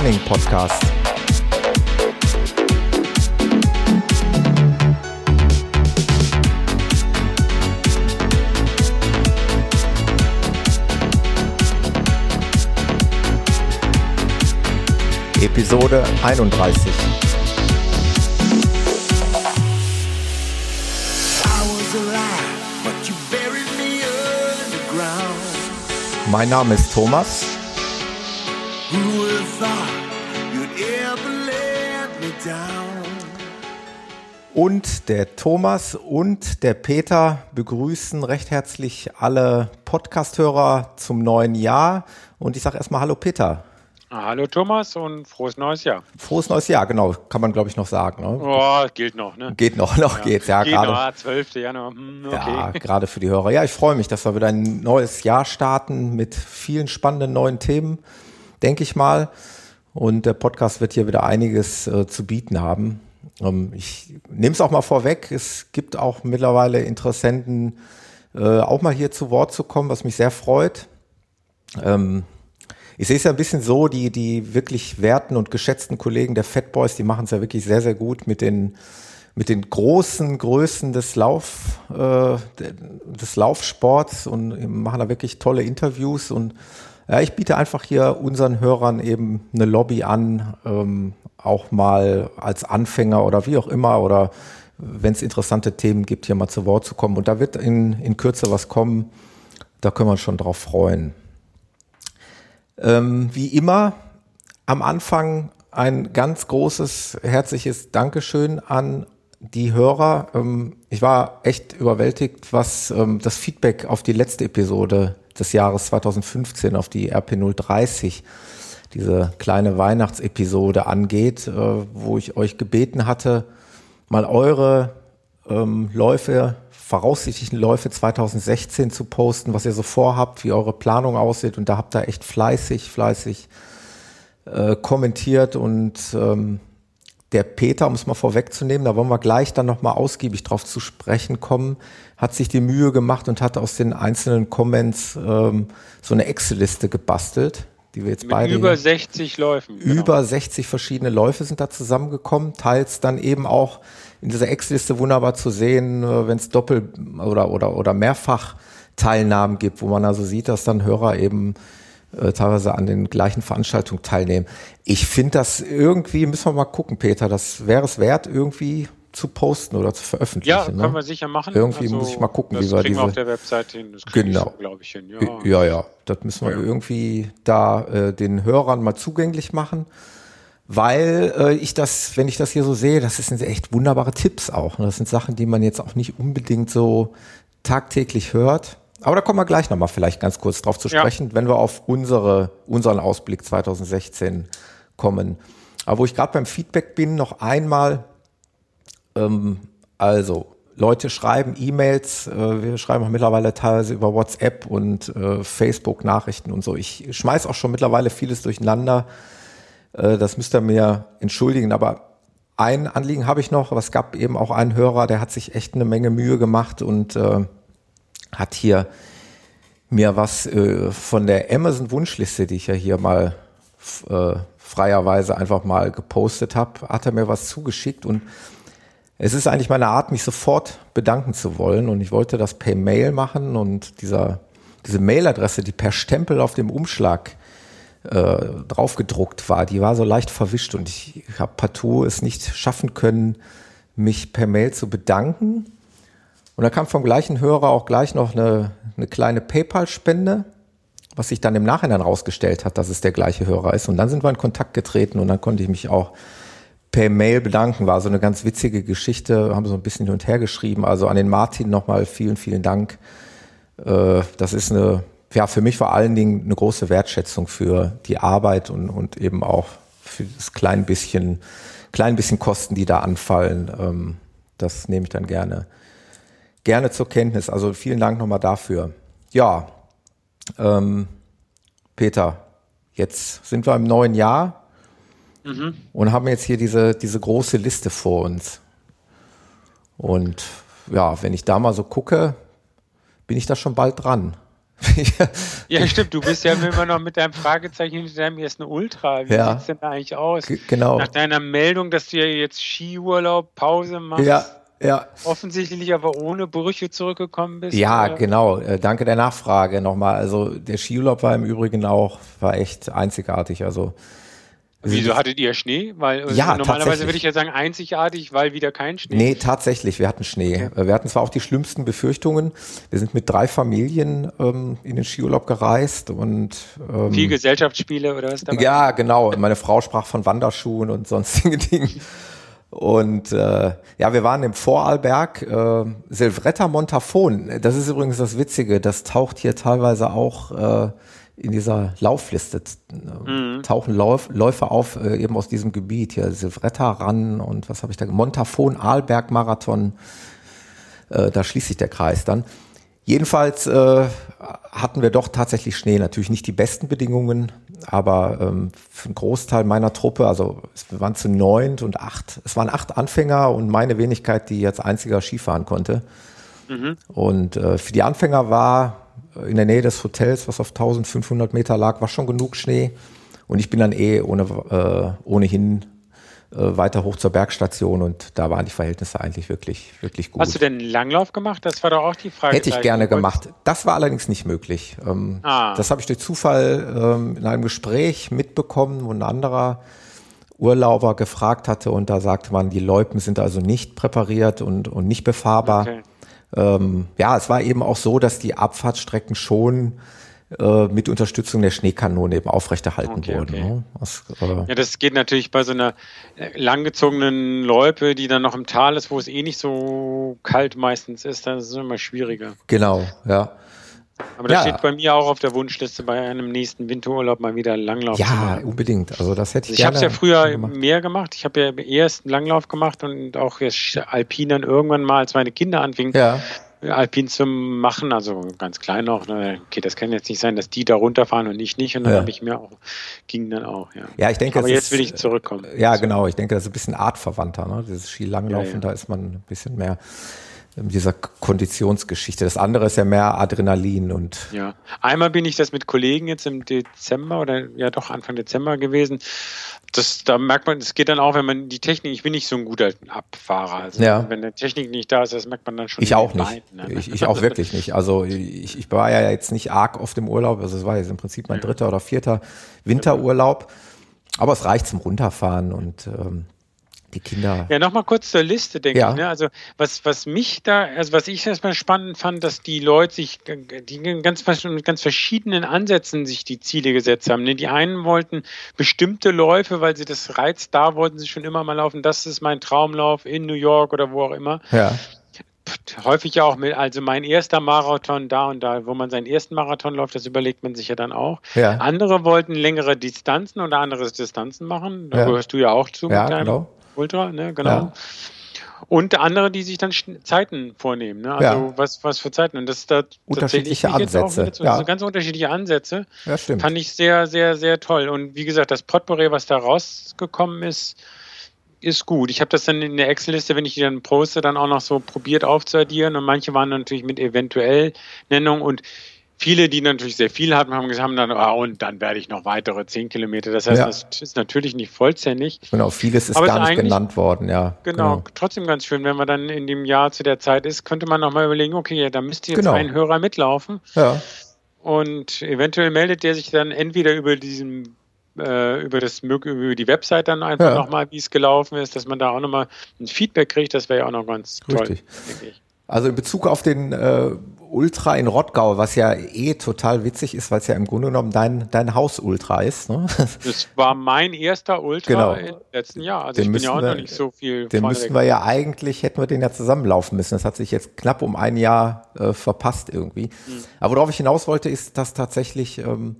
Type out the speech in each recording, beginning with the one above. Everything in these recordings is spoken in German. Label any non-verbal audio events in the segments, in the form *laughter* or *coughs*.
Running Podcast. Episode 31. Mein Name ist Thomas. Und der Thomas und der Peter begrüßen recht herzlich alle Podcasthörer zum neuen Jahr. Und ich sage erstmal Hallo Peter. Hallo Thomas und frohes neues Jahr. Frohes neues Jahr, genau, kann man glaube ich noch sagen. Ne? Oh, gilt noch, ne? Geht noch, noch ja. geht's, ja. Geht grade, noch, 12. Januar. Hm, okay. Ja, *laughs* gerade für die Hörer. Ja, ich freue mich, dass wir wieder ein neues Jahr starten mit vielen spannenden neuen Themen, denke ich mal. Und der Podcast wird hier wieder einiges äh, zu bieten haben. Ähm, ich nehme es auch mal vorweg, es gibt auch mittlerweile Interessenten, äh, auch mal hier zu Wort zu kommen, was mich sehr freut. Ähm, ich sehe es ja ein bisschen so, die, die wirklich werten und geschätzten Kollegen der Fat Boys, die machen es ja wirklich sehr, sehr gut mit den, mit den großen Größen des Lauf, äh, des Laufsports und machen da wirklich tolle Interviews und ja, ich biete einfach hier unseren Hörern eben eine Lobby an, ähm, auch mal als Anfänger oder wie auch immer oder wenn es interessante Themen gibt, hier mal zu Wort zu kommen. Und da wird in, in Kürze was kommen. Da können wir uns schon drauf freuen. Ähm, wie immer am Anfang ein ganz großes, herzliches Dankeschön an die Hörer. Ähm, ich war echt überwältigt, was ähm, das Feedback auf die letzte Episode des Jahres 2015, auf die RP030, diese kleine Weihnachtsepisode angeht, äh, wo ich euch gebeten hatte, mal eure ähm, Läufe voraussichtlichen Läufe 2016 zu posten, was ihr so vorhabt, wie eure Planung aussieht. Und da habt ihr echt fleißig, fleißig äh, kommentiert. Und ähm, der Peter, um es mal vorwegzunehmen, da wollen wir gleich dann nochmal ausgiebig drauf zu sprechen kommen, hat sich die Mühe gemacht und hat aus den einzelnen Comments ähm, so eine Excel-Liste gebastelt, die wir jetzt Mit beide. Über 60 Läufen. Genau. Über 60 verschiedene Läufe sind da zusammengekommen, teils dann eben auch in dieser Ex-Liste wunderbar zu sehen, äh, wenn es Doppel- oder, oder, oder mehrfach Teilnahmen gibt, wo man also sieht, dass dann Hörer eben äh, teilweise an den gleichen Veranstaltungen teilnehmen. Ich finde das irgendwie, müssen wir mal gucken, Peter, das wäre es wert, irgendwie zu posten oder zu veröffentlichen. Ja, können ne? wir sicher machen. Irgendwie also, muss ich mal gucken, wie wir diese. Wir auf der Website hin. Das genau, glaube ich hin. Ja. ja, ja, das müssen wir ja. irgendwie da äh, den Hörern mal zugänglich machen weil äh, ich das, wenn ich das hier so sehe, das sind echt wunderbare Tipps auch. Ne? Das sind Sachen, die man jetzt auch nicht unbedingt so tagtäglich hört. Aber da kommen wir gleich nochmal vielleicht ganz kurz drauf zu sprechen, ja. wenn wir auf unsere, unseren Ausblick 2016 kommen. Aber wo ich gerade beim Feedback bin, noch einmal, ähm, also Leute schreiben E-Mails, äh, wir schreiben auch mittlerweile teilweise über WhatsApp und äh, Facebook-Nachrichten und so. Ich schmeiß auch schon mittlerweile vieles durcheinander äh, das müsst ihr mir entschuldigen, aber ein Anliegen habe ich noch, aber es gab eben auch einen Hörer, der hat sich echt eine Menge Mühe gemacht und äh, hat hier mir was äh, von der Amazon Wunschliste, die ich ja hier mal äh, freierweise einfach mal gepostet habe, hat er mir was zugeschickt. Und es ist eigentlich meine Art, mich sofort bedanken zu wollen. Und ich wollte das per Mail machen. Und dieser, diese Mailadresse, die per Stempel auf dem Umschlag äh, draufgedruckt war, die war so leicht verwischt. Und ich habe partout es nicht schaffen können, mich per Mail zu bedanken. Und da kam vom gleichen Hörer auch gleich noch eine, eine kleine PayPal-Spende, was sich dann im Nachhinein rausgestellt hat, dass es der gleiche Hörer ist. Und dann sind wir in Kontakt getreten und dann konnte ich mich auch per Mail bedanken. War so eine ganz witzige Geschichte, haben so ein bisschen hin und her geschrieben. Also an den Martin nochmal vielen, vielen Dank. Äh, das ist eine ja, für mich vor allen Dingen eine große Wertschätzung für die Arbeit und, und eben auch für das klein bisschen, klein bisschen Kosten, die da anfallen. Ähm, das nehme ich dann gerne, gerne zur Kenntnis. Also vielen Dank nochmal dafür. Ja, ähm, Peter, jetzt sind wir im neuen Jahr mhm. und haben jetzt hier diese, diese große Liste vor uns. Und ja, wenn ich da mal so gucke, bin ich da schon bald dran. *laughs* ja, stimmt. Du bist ja immer noch mit deinem Fragezeichen hinter deinem ersten Ultra. Wie Ja. sieht's denn da eigentlich aus? G- genau. Nach deiner Meldung, dass du ja jetzt Skiurlaub, Pause machst, Ja, ja. offensichtlich aber ohne Brüche zurückgekommen bist. Ja, oder? genau. Äh, danke der Nachfrage nochmal. Also der Skiurlaub war im Übrigen auch, war echt einzigartig. Also Wieso hattet ihr Schnee? Weil äh, Ja, normalerweise würde ich ja sagen einzigartig, weil wieder kein Schnee. Nee, tatsächlich, wir hatten Schnee. Äh, Wir hatten zwar auch die schlimmsten Befürchtungen. Wir sind mit drei Familien ähm, in den Skiurlaub gereist und ähm, Viel Gesellschaftsspiele oder was dabei? ja, genau. Meine Frau sprach von Wanderschuhen und sonstigen *laughs* Dingen. Und äh, ja, wir waren im Vorarlberg, äh, Silvretta Montafon. Das ist übrigens das Witzige, das taucht hier teilweise auch äh, in dieser Laufliste. Äh, Tauchen Lauf, Läufer auf, äh, eben aus diesem Gebiet hier. Silvretta ran und was habe ich da? Montafon, Arlberg Marathon. Äh, da schließt sich der Kreis dann. Jedenfalls äh, hatten wir doch tatsächlich Schnee. Natürlich nicht die besten Bedingungen, aber ähm, für einen Großteil meiner Truppe, also es- wir waren zu neunt und acht, es waren acht Anfänger und meine Wenigkeit, die jetzt einziger Skifahren konnte. Und äh, für die Anfänger war äh, in der Nähe des Hotels, was auf 1500 Meter lag, war schon genug Schnee. Und ich bin dann eh ohne, äh, ohnehin weiter hoch zur Bergstation und da waren die Verhältnisse eigentlich wirklich, wirklich gut. Hast du denn einen Langlauf gemacht? Das war doch auch die Frage. Hätte ich gerne gemacht. Das war allerdings nicht möglich. Ähm, Ah. Das habe ich durch Zufall ähm, in einem Gespräch mitbekommen, wo ein anderer Urlauber gefragt hatte und da sagte man, die Loipen sind also nicht präpariert und, und nicht befahrbar. Okay. Ähm, ja, es war eben auch so, dass die Abfahrtsstrecken schon äh, mit Unterstützung der Schneekanone eben aufrechterhalten Okay, wurden. okay. Ne? Das, äh, Ja, das geht natürlich bei so einer äh, langgezogenen Loipe, die dann noch im Tal ist, wo es eh nicht so kalt meistens ist, dann ist es immer schwieriger. genau, ja. Aber das Ja. steht bei mir auch auf der Wunschliste, bei einem nächsten Winterurlaub mal wieder Langlauf zu Ja, machen. unbedingt. Also das hätte ich, Also ich habe es ja früher gemacht. mehr gemacht. Ich habe ja erst einen Langlauf gemacht und auch jetzt Alpin dann irgendwann mal, als meine Kinder anfingen, Ja, Alpin zu machen, also ganz klein noch. Ne? Okay, das kann jetzt nicht sein, dass die da runterfahren und ich nicht. Und dann Ja. habe ich mir auch, ging dann auch, ja. ja, ich denke, Aber jetzt ist, will ich zurückkommen. Ja, genau. Ich denke, das ist ein bisschen artverwandter. Ne? Dieses Skilanglaufen, Ja, ja. da ist man ein bisschen mehr dieser Konditionsgeschichte. Das andere ist ja mehr Adrenalin und Ja, einmal bin ich das mit Kollegen jetzt im Dezember oder ja doch Anfang Dezember gewesen. Das, da merkt man, es geht dann auch, wenn man die Technik, ich bin nicht so ein guter Abfahrer. Also Ja. wenn die Technik nicht da ist, das merkt man dann schon. ich auch nicht. Beinen, ne? Ich, ich auch wirklich nicht. Also ich, ich war ja jetzt nicht arg oft im Urlaub. Also es war jetzt im Prinzip mein dritter oder vierter Winterurlaub. Aber es reicht zum Runterfahren und ähm, die Kinder. Ja, nochmal kurz zur Liste, denke Ja. ich. Ne? Also was, was mich da, also was ich erstmal spannend fand, dass die Leute sich, die ganz, mit ganz verschiedenen Ansätzen sich die Ziele gesetzt haben. Ne? Die einen wollten bestimmte Läufe, weil sie das reizt, da wollten sie schon immer mal laufen. Das ist mein Traumlauf in New York oder wo auch immer. Ja, häufig ja auch mit, also mein erster Marathon da und da, wo man seinen ersten Marathon läuft, das überlegt man sich ja dann auch. Ja. Andere wollten längere Distanzen oder andere Distanzen machen. Da Ja. gehörst du ja auch zu Ja, mit deinem genau. Ultra, ne, genau. Ja. Und andere, die sich dann Zeiten vornehmen, ne? Also Ja. was, was für Zeiten. Und das da Unterschiedliche Ansätze, so- ja. also ganz unterschiedliche Ansätze. ja, stimmt. Fand ich sehr, sehr, sehr toll. Und wie gesagt, das Potpourri, was da rausgekommen ist, ist gut. Ich habe das dann in der Excel-Liste, wenn ich die dann poste, dann auch noch so probiert aufzuaddieren. Und manche waren natürlich mit eventuell Nennung und viele, die natürlich sehr viel hatten, haben gesagt, haben dann, ah, und dann werde ich noch weitere 10 Kilometer. Das heißt, Ja. das ist natürlich nicht vollständig. Genau, vieles ist gar ist nicht genannt worden, ja. Genau, trotzdem ganz schön, wenn man dann in dem Jahr zu der Zeit ist, könnte man nochmal überlegen, okay, ja, da müsste jetzt Genau. ein Hörer mitlaufen. Ja, Und eventuell meldet der sich dann entweder über diesen äh, über das über die Website dann einfach Ja. nochmal, wie es gelaufen ist, dass man da auch nochmal ein Feedback kriegt, das wäre ja auch noch ganz toll, Richtig. ich. Also in Bezug auf den äh, Ultra in Rottgau, was ja eh total witzig ist, weil es ja im Grunde genommen dein, dein Haus-Ultra ist. Ne? *laughs* Das war mein erster Ultra Genau. im letzten Jahr. Also Den ich bin ja auch wir- noch nicht so viel Den müssten wir ja eigentlich, hätten wir den ja zusammenlaufen müssen. Das hat sich jetzt knapp um ein Jahr äh, verpasst irgendwie. Hm. Aber worauf ich hinaus wollte, ist, dass tatsächlich ähm,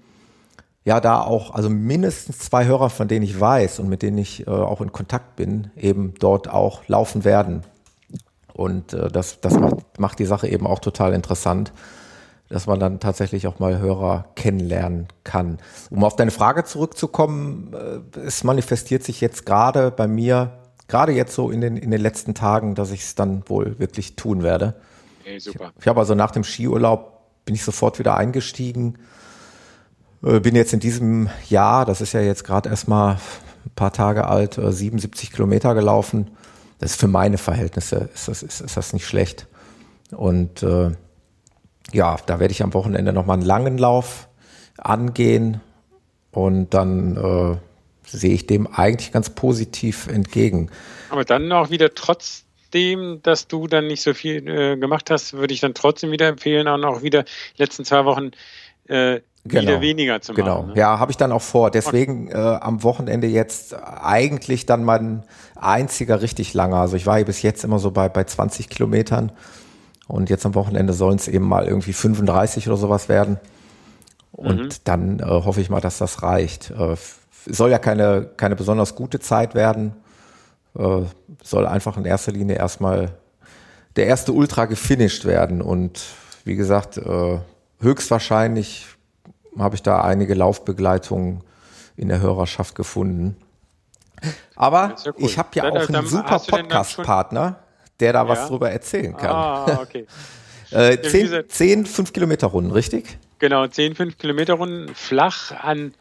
ja da auch, also mindestens zwei Hörer, von denen ich weiß und mit denen ich äh, auch in Kontakt bin, eben dort auch laufen werden. Und äh, das, das macht, macht die Sache eben auch total interessant, dass man dann tatsächlich auch mal Hörer kennenlernen kann. Um auf deine Frage zurückzukommen, äh, es manifestiert sich jetzt gerade bei mir, gerade jetzt so in den, in den letzten Tagen, dass ich es dann wohl wirklich tun werde. Ey, super. Ich habe also nach dem Skiurlaub bin ich sofort wieder eingestiegen. Äh, bin jetzt in diesem Jahr, das ist ja jetzt gerade erstmal ein paar Tage alt, 77 Kilometer gelaufen. Das ist für meine Verhältnisse ist das, ist, ist das nicht schlecht. Und äh, ja, da werde ich am Wochenende nochmal einen langen Lauf angehen und dann äh, sehe ich dem eigentlich ganz positiv entgegen. Aber dann auch wieder trotzdem, dass du dann nicht so viel äh, gemacht hast, würde ich dann trotzdem wieder empfehlen, auch noch wieder die letzten zwei Wochen äh, genau. wieder weniger zu machen. Genau, ne? ja, habe ich dann auch vor. Deswegen äh, am Wochenende jetzt eigentlich dann mein einziger richtig langer. Also ich war hier bis jetzt immer so bei, bei 20 Kilometern und jetzt am Wochenende sollen es eben mal irgendwie 35 oder sowas werden. Und mhm. dann äh, hoffe ich mal, dass das reicht. Äh, soll ja keine, keine besonders gute Zeit werden. Äh, soll einfach in erster Linie erstmal der erste Ultra gefinisht werden. Und wie gesagt, äh, höchstwahrscheinlich habe ich da einige Laufbegleitungen in der Hörerschaft gefunden. Aber ja cool. ich habe ja dann, auch einen super Podcast-Partner, der da ja? was drüber erzählen kann. Ah, okay. *laughs* äh, zehn, zehn 5 Kilometer Runden, richtig? Genau, 10, 5 Kilometer Runden flach an,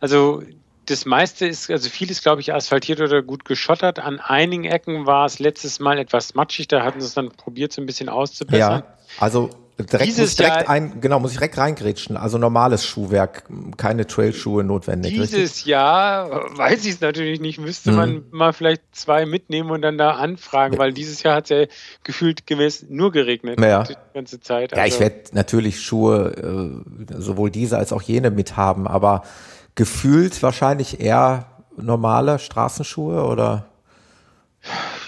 also das meiste ist, also vieles, glaube ich, asphaltiert oder gut geschottert. An einigen Ecken war es letztes Mal etwas matschig, da hatten sie es dann probiert, so ein bisschen auszubessern. Ja, also direkt, Dieses direkt Jahr, ein, genau, muss ich direkt reingrätschen. Also normales Schuhwerk, keine Trailschuhe notwendig. Dieses richtig? Jahr, weiß ich es natürlich nicht, müsste mhm. man mal vielleicht zwei mitnehmen und dann da anfragen, weil dieses Jahr hat es ja gefühlt gemäß nur geregnet ja. die ganze Zeit. Also ja, ich also werde natürlich Schuhe, äh, sowohl diese als auch jene mithaben, aber gefühlt wahrscheinlich eher normale Straßenschuhe oder?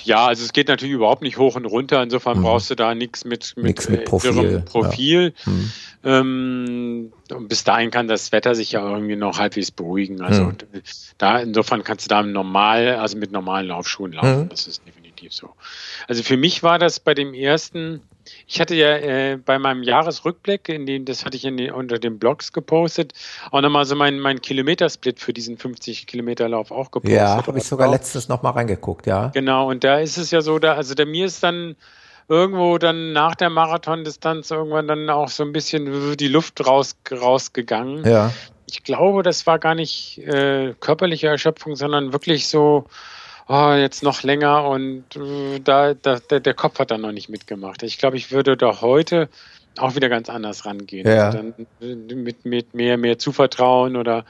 Ja, also es geht natürlich überhaupt nicht hoch und runter. Insofern mhm. brauchst du da nichts mit, mit, nix mit äh, Profil. Profil. Ja. Mhm. Ähm, bis dahin kann das Wetter sich ja irgendwie noch halbwegs beruhigen. Also mhm. da insofern kannst du da normal, also mit normalen Laufschuhen laufen. Mhm. Das ist definitiv so. Also für mich war das bei dem ersten ich hatte ja äh, bei meinem Jahresrückblick, in dem, das hatte ich in unter den Blogs gepostet, auch nochmal so meinen mein Kilometersplit für diesen 50 Kilometer Lauf auch gepostet. Ja, habe ich sogar auch. letztens nochmal reingeguckt, ja. Genau, und da ist es ja so, da, also da mir ist dann irgendwo dann nach der Marathondistanz irgendwann dann auch so ein bisschen die Luft raus, rausgegangen. Ja. Ich glaube, das war gar nicht äh, körperliche Erschöpfung, sondern wirklich so, oh, jetzt noch länger und äh, da, da der, Kopf hat dann noch nicht mitgemacht. Ich glaube, ich würde da heute auch wieder ganz anders rangehen. Ja. Also dann äh, mit, mit mehr, mehr Zuvertrauen oder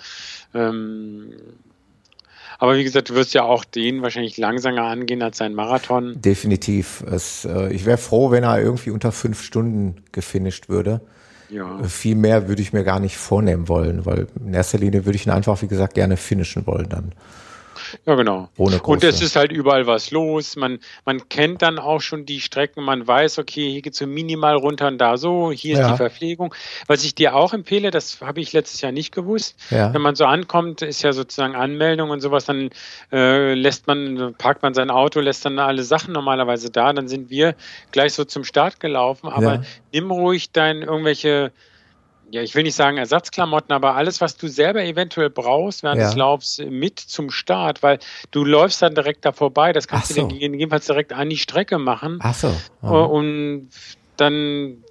ähm, aber wie gesagt, du wirst ja auch den wahrscheinlich langsamer angehen als sein Marathon. Definitiv. Es, äh, ich wäre froh, wenn er irgendwie unter fünf Stunden gefinisht würde. Ja. Äh, viel mehr würde ich mir gar nicht vornehmen wollen, weil in erster Linie würde ich ihn einfach, wie gesagt, gerne finishen wollen dann. Ja, genau. Ohne und es ist halt überall was los. Man, man kennt dann auch schon die Strecken. Man weiß, okay, hier geht es so minimal runter und da so. Hier ja. ist die Verpflegung. Was ich dir auch empfehle, das habe ich letztes Jahr nicht gewusst. Ja. Wenn man so ankommt, ist ja sozusagen Anmeldung und sowas, dann äh, lässt man, parkt man sein Auto, lässt dann alle Sachen normalerweise da. Dann sind wir gleich so zum Start gelaufen. Aber ja. nimm ruhig dein irgendwelche ja, ich will nicht sagen Ersatzklamotten, aber alles, was du selber eventuell brauchst während ja. des Laufs mit zum Start, weil du läufst dann direkt da vorbei. Das kannst so. du dann gegebenenfalls direkt an die Strecke machen. Ach so. Mhm. Und dann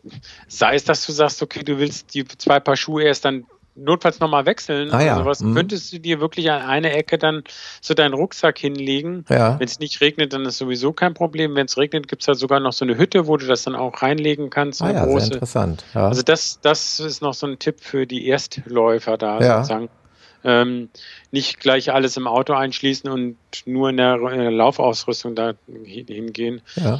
sei es, dass du sagst, okay, du willst die zwei Paar Schuhe erst dann notfalls nochmal wechseln. Ah, ja. sowas, mhm. könntest du dir wirklich an eine Ecke dann so deinen Rucksack hinlegen. Ja. Wenn es nicht regnet, dann ist sowieso kein Problem. Wenn es regnet, gibt es da sogar noch so eine Hütte, wo du das dann auch reinlegen kannst. Ah, ja, große. sehr interessant. Ja. Also das, das ist noch so ein Tipp für die Erstläufer da ja. sozusagen. Ähm, nicht gleich alles im Auto einschließen und nur in der, in der Laufausrüstung da hingehen. Ja.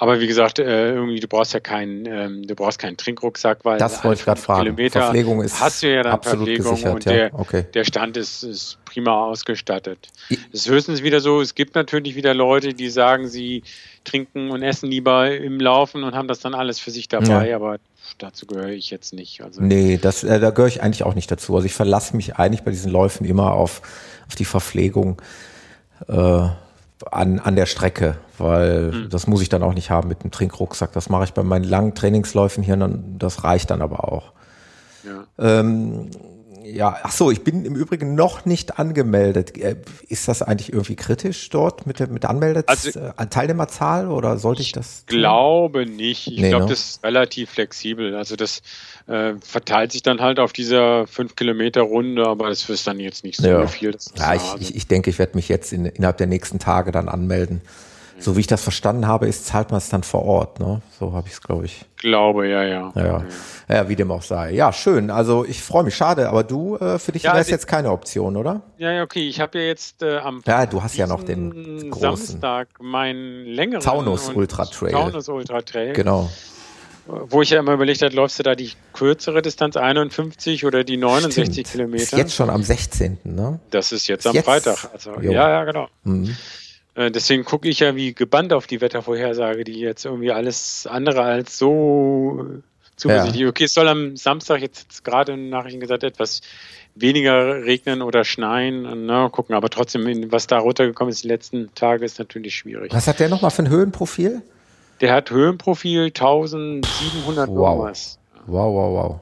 Aber wie gesagt, äh, irgendwie du brauchst ja keinen, ähm, du brauchst keinen Trinkrucksack, weil das wollte ich gerade fragen. Kilometer Verpflegung ist hast du ja dann absolut Verpflegung gesichert, und ja. der, okay. der Stand ist, ist prima ausgestattet. Es ist höchstens wieder so, es gibt natürlich wieder Leute, die sagen, sie trinken und essen lieber im Laufen und haben das dann alles für sich dabei, ja. aber dazu gehöre ich jetzt nicht. Also nee, das, äh, da gehöre ich eigentlich auch nicht dazu. Also ich verlasse mich eigentlich bei diesen Läufen immer auf, auf die Verpflegung. Äh, an, an der Strecke, weil mhm. das muss ich dann auch nicht haben mit einem Trinkrucksack. Das mache ich bei meinen langen Trainingsläufen hier, dann, das reicht dann aber auch. Ja. Ähm, ja, ach so, ich bin im Übrigen noch nicht angemeldet. Äh, ist das eigentlich irgendwie kritisch dort mit der, mit der Anmelde also, äh, Teilnehmerzahl oder sollte ich das? Ich glaube nicht. Ich nee, glaube, ne? das ist relativ flexibel. Also das äh, verteilt sich dann halt auf dieser 5 Kilometer Runde, aber das ist dann jetzt nicht so ja. viel. ja, ich, ich, ich denke, ich werde mich jetzt in, innerhalb der nächsten Tage dann anmelden so wie ich das verstanden habe, ist, zahlt man es dann vor Ort, ne? So habe ich es, glaube ich. Glaube, ja, ja, ja. Ja, wie dem auch sei. Ja, schön. Also ich freue mich. Schade, aber du, äh, für dich ja, wäre es jetzt keine Option, oder? Ja, ja, okay. Ich habe ja jetzt äh, am Ja, du hast ja noch den großen Samstag meinen längeren Taunus Ultra Trail. Taunus Ultra Trail. Genau. Wo ich ja immer überlegt habe, läufst du da die kürzere Distanz 51 oder die 69 Stimmt. Kilometer? Ist jetzt schon am 16. Ne? Das ist jetzt ist am jetzt? Freitag. Also, ja, ja, genau. Mhm. Äh, deswegen gucke ich ja wie gebannt auf die Wettervorhersage, die jetzt irgendwie alles andere als so zuversichtlich. Ja. Okay, es soll am Samstag jetzt gerade in Nachrichten gesagt etwas weniger regnen oder schneien. Na, gucken, aber trotzdem, was da runtergekommen ist die letzten Tage, ist natürlich schwierig. Was hat der nochmal für ein Höhenprofil? Der hat Höhenprofil 1700 wow. Wow, wow, wow.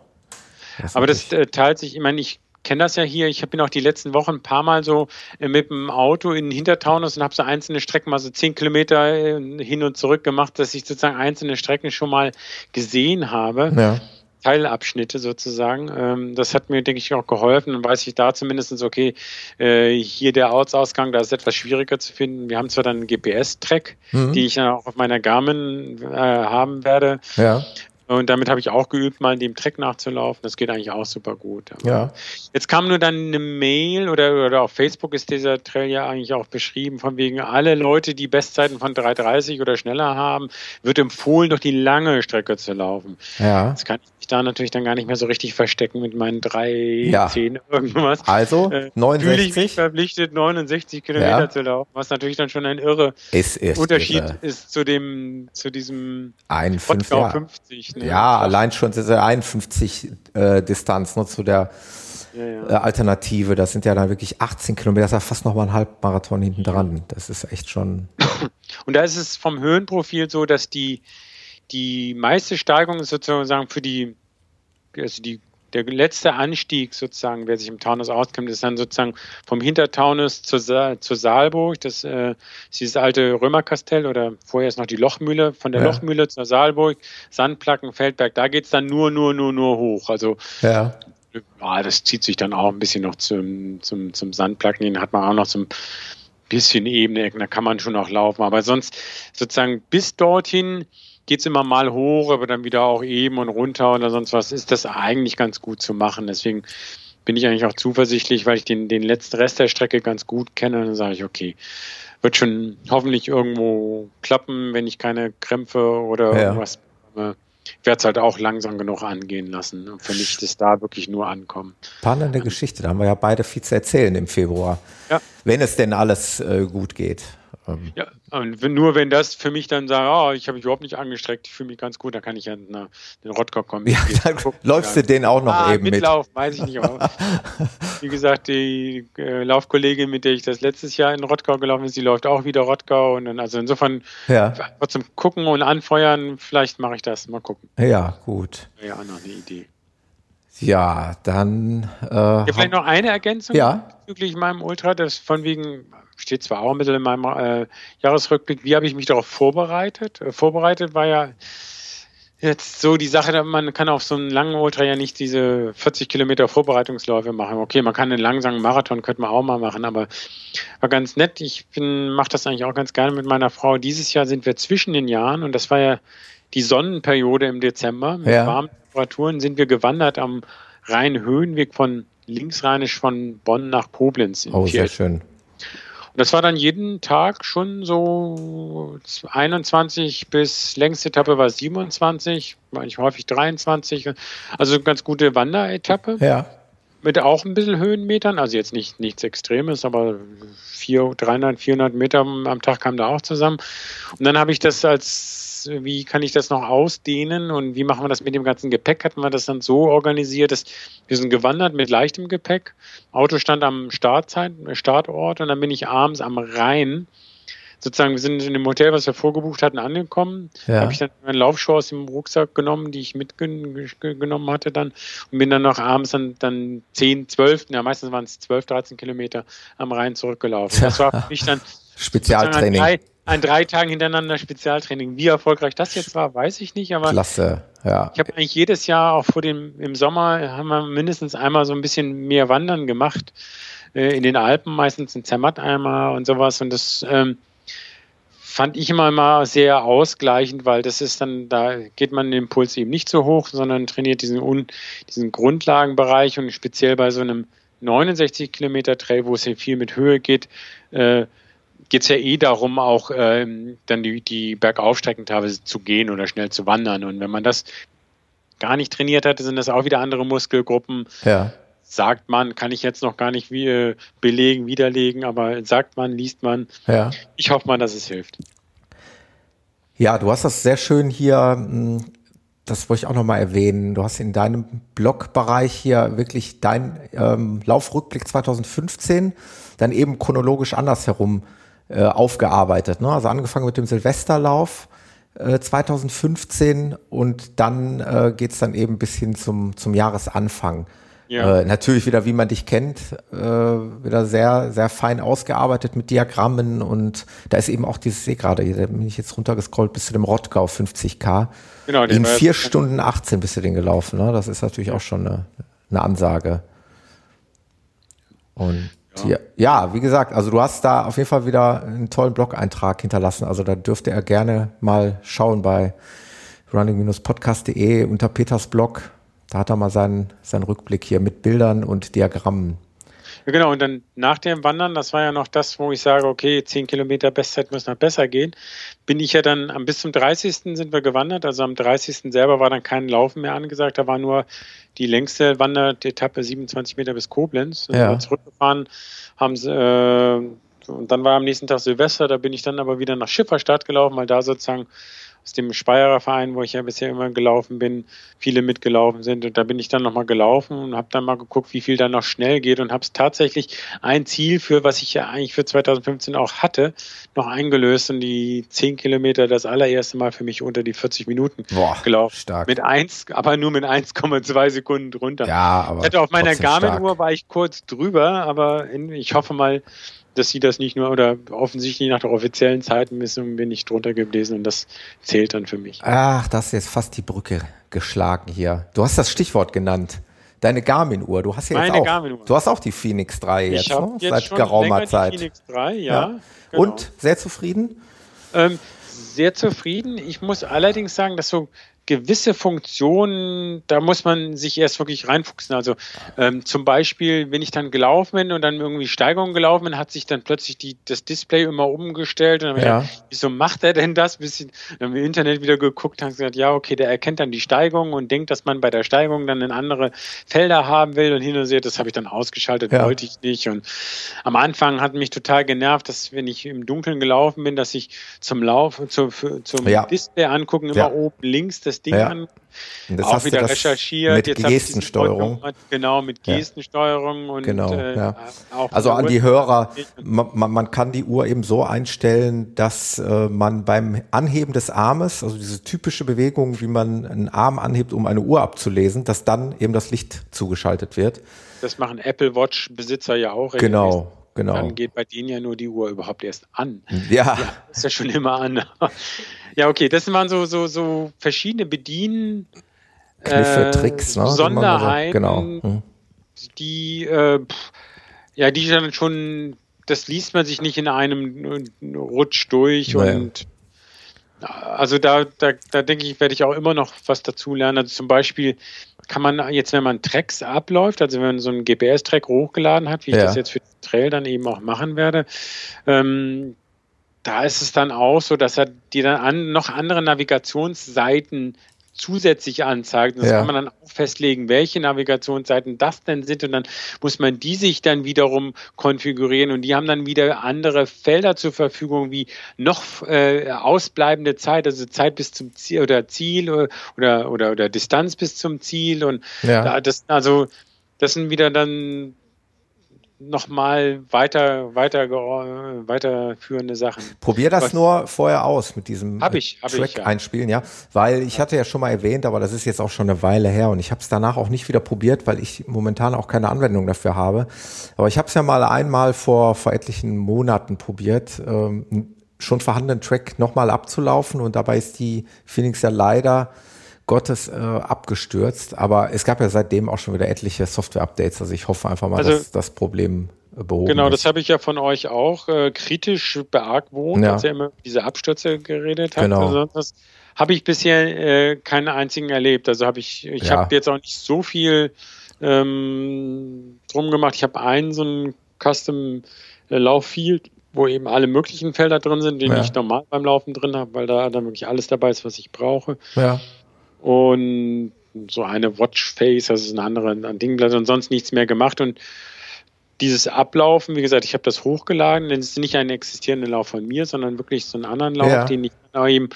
Das aber das äh, teilt sich, ich meine, ich kenne das ja hier. Ich bin auch die letzten Wochen ein paar Mal so äh, mit dem Auto in Hintertaunus und habe so einzelne Strecken, mal so zehn Kilometer äh, hin und zurück gemacht, dass ich sozusagen einzelne Strecken schon mal gesehen habe. Ja. Teilabschnitte sozusagen. Ähm, das hat mir, denke ich, auch geholfen. Dann weiß ich da zumindest, okay, äh, hier der Ortsausgang, da ist etwas schwieriger zu finden. Wir haben zwar dann einen GPS-Track, mhm. die ich dann auch auf meiner Garmin haben werde. Ja. Und damit habe ich auch geübt, mal dem Track nachzulaufen. Das geht eigentlich auch super gut. Aber ja. Jetzt kam nur dann eine Mail oder, oder auf Facebook ist dieser Trail ja eigentlich auch beschrieben, von wegen alle Leute, die Bestzeiten von 3,30 oder schneller haben, wird empfohlen, durch die lange Strecke zu laufen. Ja. Das kann ich mich da natürlich dann gar nicht mehr so richtig verstecken mit meinen 3, ja. 10 irgendwas. Also, äh, 69. Fühle ich mich verpflichtet, 69 Kilometer ja. zu laufen, was natürlich dann schon ein irre ist, ist, Unterschied ist, ist zu dem, zu diesem 51, ja. 50. Ne? Ja, allein schon diese 51 äh, Distanz ne, zu der ja, ja. Äh, Alternative. Das sind ja dann wirklich 18 Kilometer, das ist ja fast nochmal ein Halbmarathon hinten dran. Das ist echt schon. *coughs* Und da ist es vom Höhenprofil so, dass die, die meiste Steigung sozusagen für die, also die der letzte Anstieg sozusagen, wer sich im Taunus auskennt, ist dann sozusagen vom Hintertaunus zur, Sa zur Saalburg. Das äh, ist dieses alte Römerkastell oder vorher ist noch die Lochmühle. Von der ja. Lochmühle zur Saalburg, Sandplacken, Feldberg, da geht's dann nur, nur, nur, nur hoch. Also ja. ja. das zieht sich dann auch ein bisschen noch zum, zum, zum Sandplacken. Den hat man auch noch zum bisschen Ebene, da kann man schon noch laufen. Aber sonst sozusagen bis dorthin geht es immer mal hoch, aber dann wieder auch eben und runter oder sonst was, ist das eigentlich ganz gut zu machen. Deswegen bin ich eigentlich auch zuversichtlich, weil ich den, den letzten Rest der Strecke ganz gut kenne. Dann sage ich, okay, wird schon hoffentlich irgendwo klappen, wenn ich keine Krämpfe oder ja. irgendwas bekomme. Ich werde es halt auch langsam genug angehen lassen. Und für mich ist da wirklich nur ankommen. Spannende Geschichte, da haben wir ja beide viel zu erzählen im Februar. Ja. Wenn es denn alles äh, gut geht. Ähm, ja, nur wenn das für mich dann sagt, oh, ich habe mich überhaupt nicht angestreckt, ich fühle mich ganz gut, dann kann ich ja na, den Rottgau kommen. Ja, dann gucken, läufst du den auch noch ah, eben Mitlauf, mit. weiß ich nicht. Aber *laughs* wie gesagt, die äh, Laufkollegin, mit der ich das letztes Jahr in Rottgau gelaufen ist, die läuft auch wieder Rottgau. Und dann, also insofern ja. zum Gucken und Anfeuern, vielleicht mache ich das. Mal gucken. Ja, gut. Ja, noch eine Idee. Ja, dann. Äh, ja, vielleicht noch eine Ergänzung ja? bezüglich meinem Ultra, das von wegen steht zwar auch ein bisschen in meinem äh, Jahresrückblick, wie habe ich mich darauf vorbereitet? Äh, vorbereitet war ja jetzt so die Sache, man kann auf so einen langen Ultra ja nicht diese 40 Kilometer Vorbereitungsläufe machen. Okay, man kann einen langsamen Marathon, könnte man auch mal machen, aber war ganz nett. Ich mache das eigentlich auch ganz gerne mit meiner Frau. Dieses Jahr sind wir zwischen den Jahren und das war ja die Sonnenperiode im Dezember. Mit ja. warmen Temperaturen sind wir gewandert am Rhein-Höhenweg von linksrheinisch von Bonn nach Koblenz. oh, sehr schön. Das war dann jeden Tag schon so 21 bis längste Etappe war 27, eigentlich häufig 23. Also eine ganz gute Wanderetappe. Ja. Mit auch ein bisschen Höhenmetern, also jetzt nicht nichts Extremes, aber 400, 300, 400 Meter am Tag kam da auch zusammen. Und dann habe ich das als wie kann ich das noch ausdehnen und wie machen wir das mit dem ganzen Gepäck? Hatten wir das dann so organisiert, dass wir sind gewandert mit leichtem Gepäck. Auto stand am Startzeit, Startort und dann bin ich abends am Rhein sozusagen, wir sind in dem Hotel, was wir vorgebucht hatten, angekommen. Ja. Habe ich dann meine Laufschuhe aus dem Rucksack genommen, die ich mitgenommen hatte dann und bin dann noch abends dann, dann 10, 12, ja meistens waren es 12, 13 Kilometer am Rhein zurückgelaufen. Das war für *laughs* mich dann Spezialtraining. An drei Tagen hintereinander Spezialtraining. Wie erfolgreich das jetzt war, weiß ich nicht, aber Klasse, ja. Ich habe eigentlich jedes Jahr, auch vor dem im Sommer, haben wir mindestens einmal so ein bisschen mehr Wandern gemacht. Äh, in den Alpen, meistens in Zermatt einmal und sowas. Und das ähm, fand ich immer mal sehr ausgleichend, weil das ist dann, da geht man den Impuls eben nicht so hoch, sondern trainiert diesen, diesen Grundlagenbereich und speziell bei so einem 69 Kilometer Trail, wo es ja viel mit Höhe geht, äh, geht es ja eh darum, auch ähm, dann die, die Bergaufstrecken teilweise zu gehen oder schnell zu wandern. Und wenn man das gar nicht trainiert hatte, sind das auch wieder andere Muskelgruppen. Ja. Sagt man, kann ich jetzt noch gar nicht wie, äh, belegen, widerlegen, aber sagt man, liest man. Ja. Ich hoffe mal, dass es hilft. Ja, du hast das sehr schön hier, hm, das wollte ich auch nochmal erwähnen. Du hast in deinem Blogbereich hier wirklich dein ähm, Laufrückblick 2015 dann eben chronologisch andersherum äh, aufgearbeitet. Ne? Also angefangen mit dem Silvesterlauf äh, 2015 und dann äh, geht dann eben bis hin zum, zum Jahresanfang. Ja. Äh, natürlich wieder, wie man dich kennt, äh, wieder sehr, sehr fein ausgearbeitet mit Diagrammen und da ist eben auch dieses, sehe gerade, da bin ich jetzt runtergescrollt bis zu dem Rottgau 50k. Genau, In vier Stunden 18 bist du den gelaufen, ne? Das ist natürlich auch schon eine, eine Ansage. Und ja. ja, wie gesagt, also du hast da auf jeden Fall wieder einen tollen Blog-Eintrag hinterlassen. Also da dürfte er gerne mal schauen bei running-podcast.de unter Peters Blog. Da hat er mal seinen, seinen Rückblick hier mit Bildern und Diagrammen. Ja, genau, und dann nach dem Wandern, das war ja noch das, wo ich sage, okay, 10 Kilometer Bestzeit muss noch besser gehen, bin ich ja dann am bis zum 30. sind wir gewandert, also am 30. selber war dann kein Laufen mehr angesagt, da war nur die längste Wanderetappe 27 Meter bis Koblenz. Dann ja. zurückgefahren, haben sie, äh, und dann war am nächsten Tag Silvester, da bin ich dann aber wieder nach Schifferstadt gelaufen, weil da sozusagen aus dem Speyerer Verein, wo ich ja bisher immer gelaufen bin, viele mitgelaufen sind. Und da bin ich dann nochmal gelaufen und habe dann mal geguckt, wie viel da noch schnell geht und habe es tatsächlich ein Ziel für, was ich ja eigentlich für 2015 auch hatte, noch eingelöst und die 10 Kilometer das allererste Mal für mich unter die 40 Minuten Boah, gelaufen. Stark. Mit 1, aber nur mit 1,2 Sekunden drunter. Ja, aber. Ich hatte auf meiner Garmin-Uhr war ich kurz drüber, aber ich hoffe mal, dass sie das nicht nur oder offensichtlich nach der offiziellen Zeitmessung bin ich drunter gelesen und das zählt dann für mich. Ach, das ist jetzt fast die Brücke geschlagen hier. Du hast das Stichwort genannt. Deine Garmin-Uhr. Du hast ja jetzt auch. Du hast auch die Phoenix 3 jetzt, ne? jetzt seit geraumer Zeit. Die Phoenix 3, ja. ja. Genau. Und sehr zufrieden? Ähm, sehr zufrieden. Ich muss allerdings sagen, dass so gewisse Funktionen, da muss man sich erst wirklich reinfuchsen. Also ähm, zum Beispiel, wenn ich dann gelaufen bin und dann irgendwie Steigerung gelaufen bin, hat sich dann plötzlich die, das Display immer umgestellt. Und dann ja. gedacht, wieso macht er denn das? Bisschen, dann haben wir im Internet wieder geguckt, haben gesagt, ja, okay, der erkennt dann die Steigung und denkt, dass man bei der Steigung dann in andere Felder haben will und hin und her. Das habe ich dann ausgeschaltet, ja. wollte ich nicht. Und am Anfang hat mich total genervt, dass wenn ich im Dunkeln gelaufen bin, dass ich zum Lauf, zu, zum ja. Display angucken, immer oben links das das Ding ja. an. Das auch wieder recherchiert. Mit Jetzt Gestensteuerung. Genau, mit Gestensteuerung ja. und genau, äh, ja. also an die Hörer, man, man, kann die Uhr eben so einstellen, dass äh, man beim Anheben des Armes, also diese typische Bewegung, wie man einen Arm anhebt, um eine Uhr abzulesen, dass dann eben das Licht zugeschaltet wird. Das machen Apple Watch Besitzer ja auch. Genau. Genau. Dann geht bei denen ja nur die Uhr überhaupt erst an. Ja. ja ist ja schon immer an. Ja, okay, das waren so, so, so verschiedene Bedienen. Kniffe, äh, Tricks, ne? Besonderheiten, genau. Hm. die, äh, ja, die dann schon, das liest man sich nicht in einem Rutsch durch nee. und also da, da, da denke ich, werde ich auch immer noch was dazu lernen. Also zum Beispiel kann man jetzt, wenn man Tracks abläuft, also wenn man so einen GPS-Track hochgeladen hat, wie ich ja. das jetzt für den Trail dann eben auch machen werde, ähm, da ist es dann auch so, dass er die dann an, noch andere Navigationsseiten zusätzlich anzeigt. Und das ja. kann man dann auch festlegen, welche Navigationsseiten das denn sind. Und dann muss man die sich dann wiederum konfigurieren. Und die haben dann wieder andere Felder zur Verfügung, wie noch äh, ausbleibende Zeit, also Zeit bis zum Ziel oder Ziel oder, oder, oder Distanz bis zum Ziel. Und ja. das, also, das sind wieder dann nochmal weiter, weiter, weiterführende Sachen. Probier das Was, nur vorher aus mit diesem hab ich, hab Track ich, ja. einspielen, ja. Weil ich hatte ja schon mal erwähnt, aber das ist jetzt auch schon eine Weile her und ich habe es danach auch nicht wieder probiert, weil ich momentan auch keine Anwendung dafür habe. Aber ich habe es ja mal einmal vor, vor etlichen Monaten probiert, ähm, schon vorhandenen Track nochmal abzulaufen und dabei ist die Phoenix ja leider Gottes äh, abgestürzt. Aber es gab ja seitdem auch schon wieder etliche Software-Updates. Also ich hoffe einfach mal, also, dass das Problem äh, behoben Genau, ist. das habe ich ja von euch auch äh, kritisch beargwohnt, ja. als ihr immer diese Abstürze geredet habt. Genau. Also das habe ich bisher äh, keinen einzigen erlebt. Also habe ich, ich ja. habe jetzt auch nicht so viel ähm, drum gemacht. Ich habe einen so einen Custom äh, Lauffield, wo eben alle möglichen Felder drin sind, die ja. ich normal beim Laufen drin habe, weil da dann wirklich alles dabei ist, was ich brauche. Ja. Und so eine Watchface, das ist ein anderer ein Dingblatt und sonst nichts mehr gemacht. Und dieses Ablaufen, wie gesagt, ich habe das hochgeladen, denn es ist nicht ein existierender Lauf von mir, sondern wirklich so einen anderen Lauf, ja. den ich eben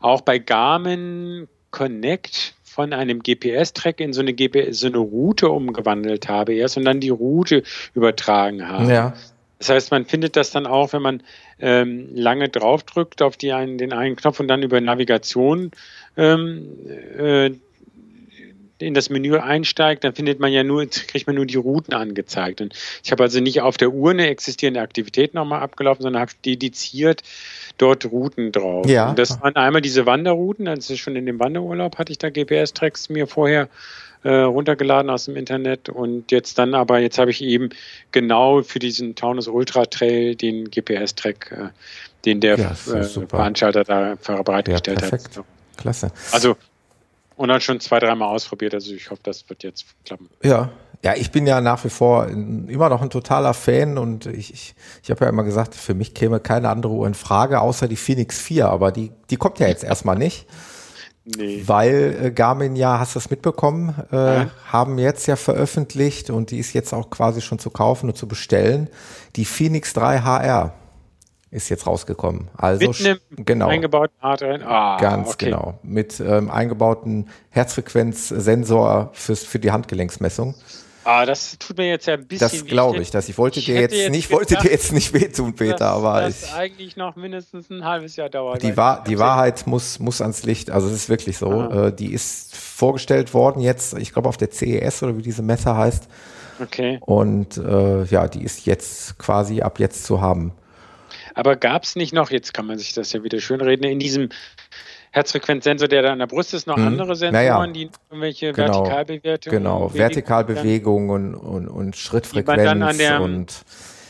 auch bei Garmin Connect von einem GPS-Track in so eine, GPS, so eine Route umgewandelt habe erst und dann die Route übertragen habe. Ja. Das heißt, man findet das dann auch, wenn man ähm, lange draufdrückt auf die einen, den einen Knopf und dann über Navigation ähm, äh, in das Menü einsteigt, dann findet man ja nur, kriegt man nur die Routen angezeigt. Und ich habe also nicht auf der Uhr eine existierende Aktivität nochmal abgelaufen, sondern habe dediziert dort Routen drauf. Ja. Und das waren einmal diese Wanderrouten, also schon in dem Wanderurlaub hatte ich da GPS-Tracks mir vorher äh, runtergeladen aus dem Internet und jetzt dann aber, jetzt habe ich eben genau für diesen Taunus Ultra Trail den GPS-Track, äh, den der ja, äh, Veranstalter da bereitgestellt ja, hat. Klasse. Also und dann schon zwei, dreimal ausprobiert, also ich hoffe, das wird jetzt klappen. Ja, ja, ich bin ja nach wie vor immer noch ein totaler Fan und ich, ich, ich habe ja immer gesagt, für mich käme keine andere Uhr in Frage, außer die Phoenix 4, aber die, die kommt ja jetzt erstmal nicht. Nee. Weil äh, Garmin ja, hast du es mitbekommen, äh, ja. haben jetzt ja veröffentlicht und die ist jetzt auch quasi schon zu kaufen und zu bestellen, die Phoenix 3 HR ist jetzt rausgekommen. Also mit einem genau, eingebauten Hardware. Ah, ganz okay. genau mit ähm, eingebauten Herzfrequenzsensor fürs für die Handgelenksmessung. Ah, das tut mir jetzt ja ein bisschen. Das glaube ich, dass ich wollte ich dir jetzt, jetzt nicht, wollte dir jetzt nicht wehtun, Peter, dass, aber das ich, eigentlich noch mindestens ein halbes Jahr dauert. Die, Wahr, die Wahrheit muss muss ans Licht. Also es ist wirklich so. Äh, die ist vorgestellt worden jetzt, ich glaube auf der CES oder wie diese Messe heißt. Okay. Und äh, ja, die ist jetzt quasi ab jetzt zu haben. Aber gab es nicht noch, jetzt kann man sich das ja wieder schönreden, in diesem Herzfrequenzsensor, der da an der Brust ist, noch hm. andere Sensoren, naja, die irgendwelche genau, Vertikalbewertungen Genau, Vertikalbewegungen und, und Schrittfrequenz und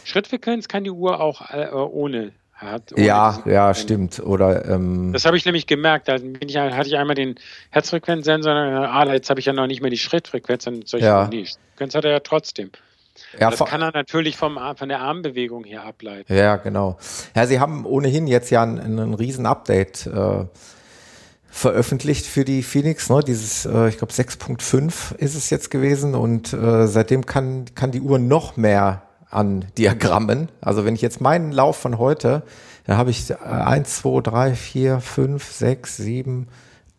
Schrittfrequenz kann die Uhr auch äh, ohne hat. Ja, ja, stimmt. Oder ähm, das habe ich nämlich gemerkt. Da bin ich, hatte ich einmal den Herzfrequenzsensor, ah, jetzt habe ich ja noch nicht mehr die Schrittfrequenz, soll ich ja. nicht. Frequenz hat er ja trotzdem. Ja, das kann er natürlich vom, von der Armbewegung her ableiten. Ja, genau. Ja, sie haben ohnehin jetzt ja ein, ein riesen Update äh, veröffentlicht für die Phoenix, ne? Dieses, äh, ich glaube 6.5 ist es jetzt gewesen und äh, seitdem kann, kann die Uhr noch mehr an Diagrammen. Also wenn ich jetzt meinen Lauf von heute, da habe ich äh, 1, 2, 3, 4, 5, 6, 7,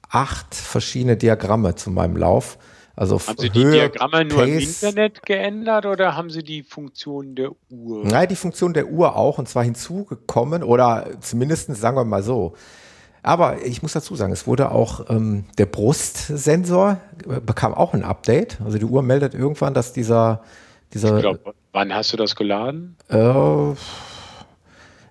8 verschiedene Diagramme zu meinem Lauf. Also haben Sie die Diagramme nur im Internet geändert oder haben Sie die Funktion der Uhr? Nein, die Funktion der Uhr auch und zwar hinzugekommen oder zumindest sagen wir mal so. Aber ich muss dazu sagen, es wurde auch ähm, der Brustsensor äh, bekam auch ein Update. Also die Uhr meldet irgendwann, dass dieser dieser. Glaub, wann hast du das geladen? Äh,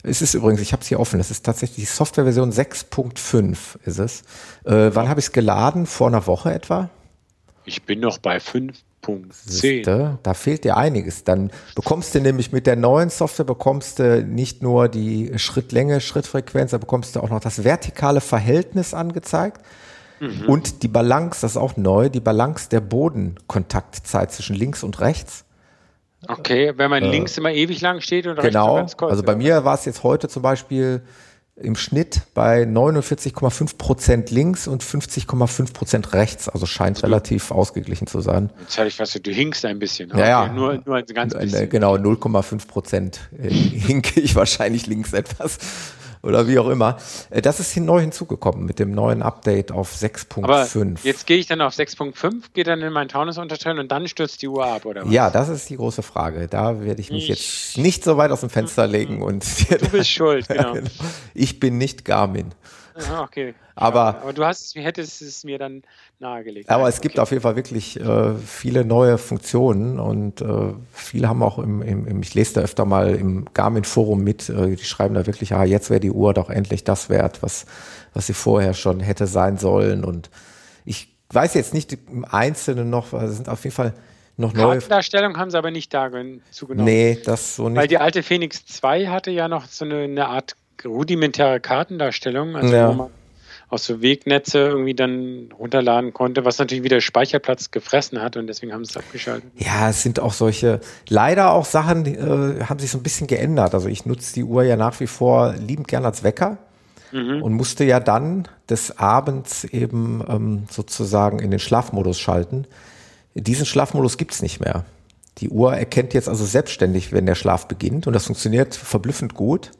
es ist übrigens, ich habe es hier offen, es ist tatsächlich die Softwareversion 6.5 ist es. Äh, wann habe ich es geladen? Vor einer Woche etwa? Ich bin noch bei 5.10. Da fehlt dir einiges. Dann bekommst du nämlich mit der neuen Software bekommst du nicht nur die Schrittlänge, Schrittfrequenz, da bekommst du auch noch das vertikale Verhältnis angezeigt. Mhm. Und die Balance, das ist auch neu, die Balance der Bodenkontaktzeit zwischen links und rechts. Okay, wenn man äh, links immer ewig lang steht und rechts genau, ganz kurz. Also bei mir war es jetzt heute zum Beispiel im Schnitt bei 49,5 Prozent links und 50,5 Prozent rechts. Also scheint also, relativ ausgeglichen zu sein. Jetzt hatte ich fast, du hinkst ein bisschen. Ja, ja. Nur, nur ein ganz bisschen. Genau, 0,5 Prozent äh, *laughs* hinke ich wahrscheinlich links etwas. Oder wie auch immer. Äh, das ist neu hinzugekommen mit dem neuen Update auf 6.5. Jetzt gehe ich dann auf 6.5, gehe dann in mein Taunus unterteilen und dann stürzt die Uhr ab, oder was? Ja, das ist die große Frage. Da werde ich mich ich, jetzt nicht so weit aus dem Fenster legen und. Du bist schuld, *laughs* genau. genau. Ich bin nicht Garmin. Ah, okay. Aber, aber du hast, hättest es mir dann nahegelegt. Aber es gibt auf jeden Fall wirklich äh, viele neue Funktionen und äh, viele haben auch im, im, im, ich lese da öfter mal im Garmin-Forum mit, äh, die schreiben da wirklich, ah, jetzt wäre die Uhr doch endlich das wert, was, was sie vorher schon hätte sein sollen. Und ich weiß jetzt nicht im Einzelnen noch, also sind auf jeden Fall noch neue. Darstellung haben sie aber nicht da zugenommen. Nee, das so nicht. Weil die alte Phoenix 2 hatte ja noch so eine, eine Art rudimentäre Kartendarstellung, also ja. wo man aus so Wegnetze irgendwie dann runterladen konnte, was natürlich wieder Speicherplatz gefressen hat und deswegen haben sie es abgeschaltet. Ja, es sind auch solche, leider auch Sachen, die äh, haben sich so ein bisschen geändert. Also ich nutze die Uhr ja nach wie vor liebend gern als Wecker mhm. und musste ja dann des Abends eben ähm, sozusagen in den Schlafmodus schalten. Diesen Schlafmodus gibt's nicht mehr. Die Uhr erkennt jetzt also selbstständig, wenn der Schlaf beginnt und das funktioniert verblüffend gut.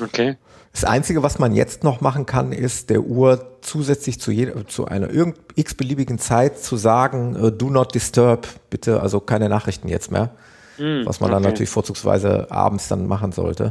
Okay. Das Einzige, was man jetzt noch machen kann, ist der Uhr zusätzlich zu, jeder, zu einer irgend x-beliebigen Zeit zu sagen, uh, do not disturb, bitte, also keine Nachrichten jetzt mehr. Mm, was man okay. dann natürlich vorzugsweise abends dann machen sollte.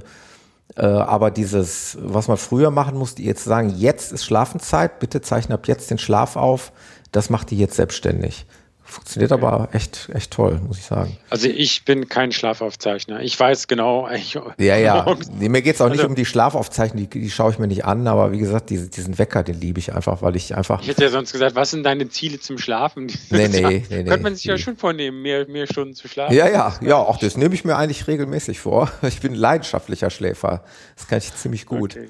Äh, aber dieses, was man früher machen musste, jetzt sagen, jetzt ist Schlafenszeit, bitte zeichne ab jetzt den Schlaf auf, das macht die jetzt selbstständig. Funktioniert okay. aber echt, echt toll, muss ich sagen. Also ich bin kein Schlafaufzeichner. Ich weiß genau. Ich, ja, ja. Nee, mir geht es auch also, nicht um die Schlafaufzeichnungen, die, die schaue ich mir nicht an, aber wie gesagt, diese, diesen Wecker, den liebe ich einfach, weil ich einfach. Ich hätte ja sonst gesagt, was sind deine Ziele zum Schlafen? Nee, nee, *laughs* nee, nee. Könnte man sich ja schon vornehmen, mehr, mehr Stunden zu schlafen. Ja, ja, ja, auch das nehme ich mir eigentlich regelmäßig vor. *laughs* Ich bin leidenschaftlicher Schläfer. Das kann ich ziemlich gut. Okay.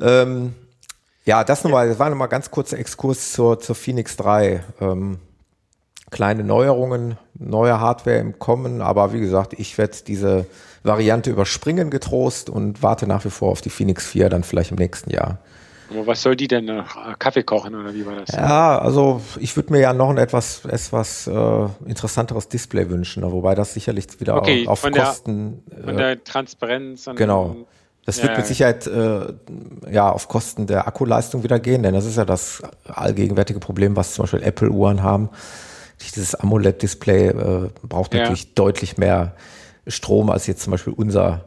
Ähm, ja, das nochmal, das war nochmal ganz kurzer Exkurs zur, zur Phoenix 3. Ähm, kleine Neuerungen, neue Hardware im Kommen, aber wie gesagt, ich werde diese Variante überspringen getrost und warte nach wie vor auf die Phoenix 4 dann vielleicht im nächsten Jahr. Aber was soll die denn noch? Kaffee kochen oder wie war das? Ja, also ich würde mir ja noch ein etwas, etwas äh, interessanteres Display wünschen, wobei das sicherlich wieder okay, auf, auf Kosten. Der, von der Transparenz. genau. Das wird ja, mit Sicherheit äh, ja auf Kosten der Akkuleistung wieder gehen, denn das ist ja das allgegenwärtige Problem, was zum Beispiel Apple-Uhren haben dieses AMOLED-Display äh, braucht natürlich ja. deutlich mehr Strom als jetzt zum Beispiel unser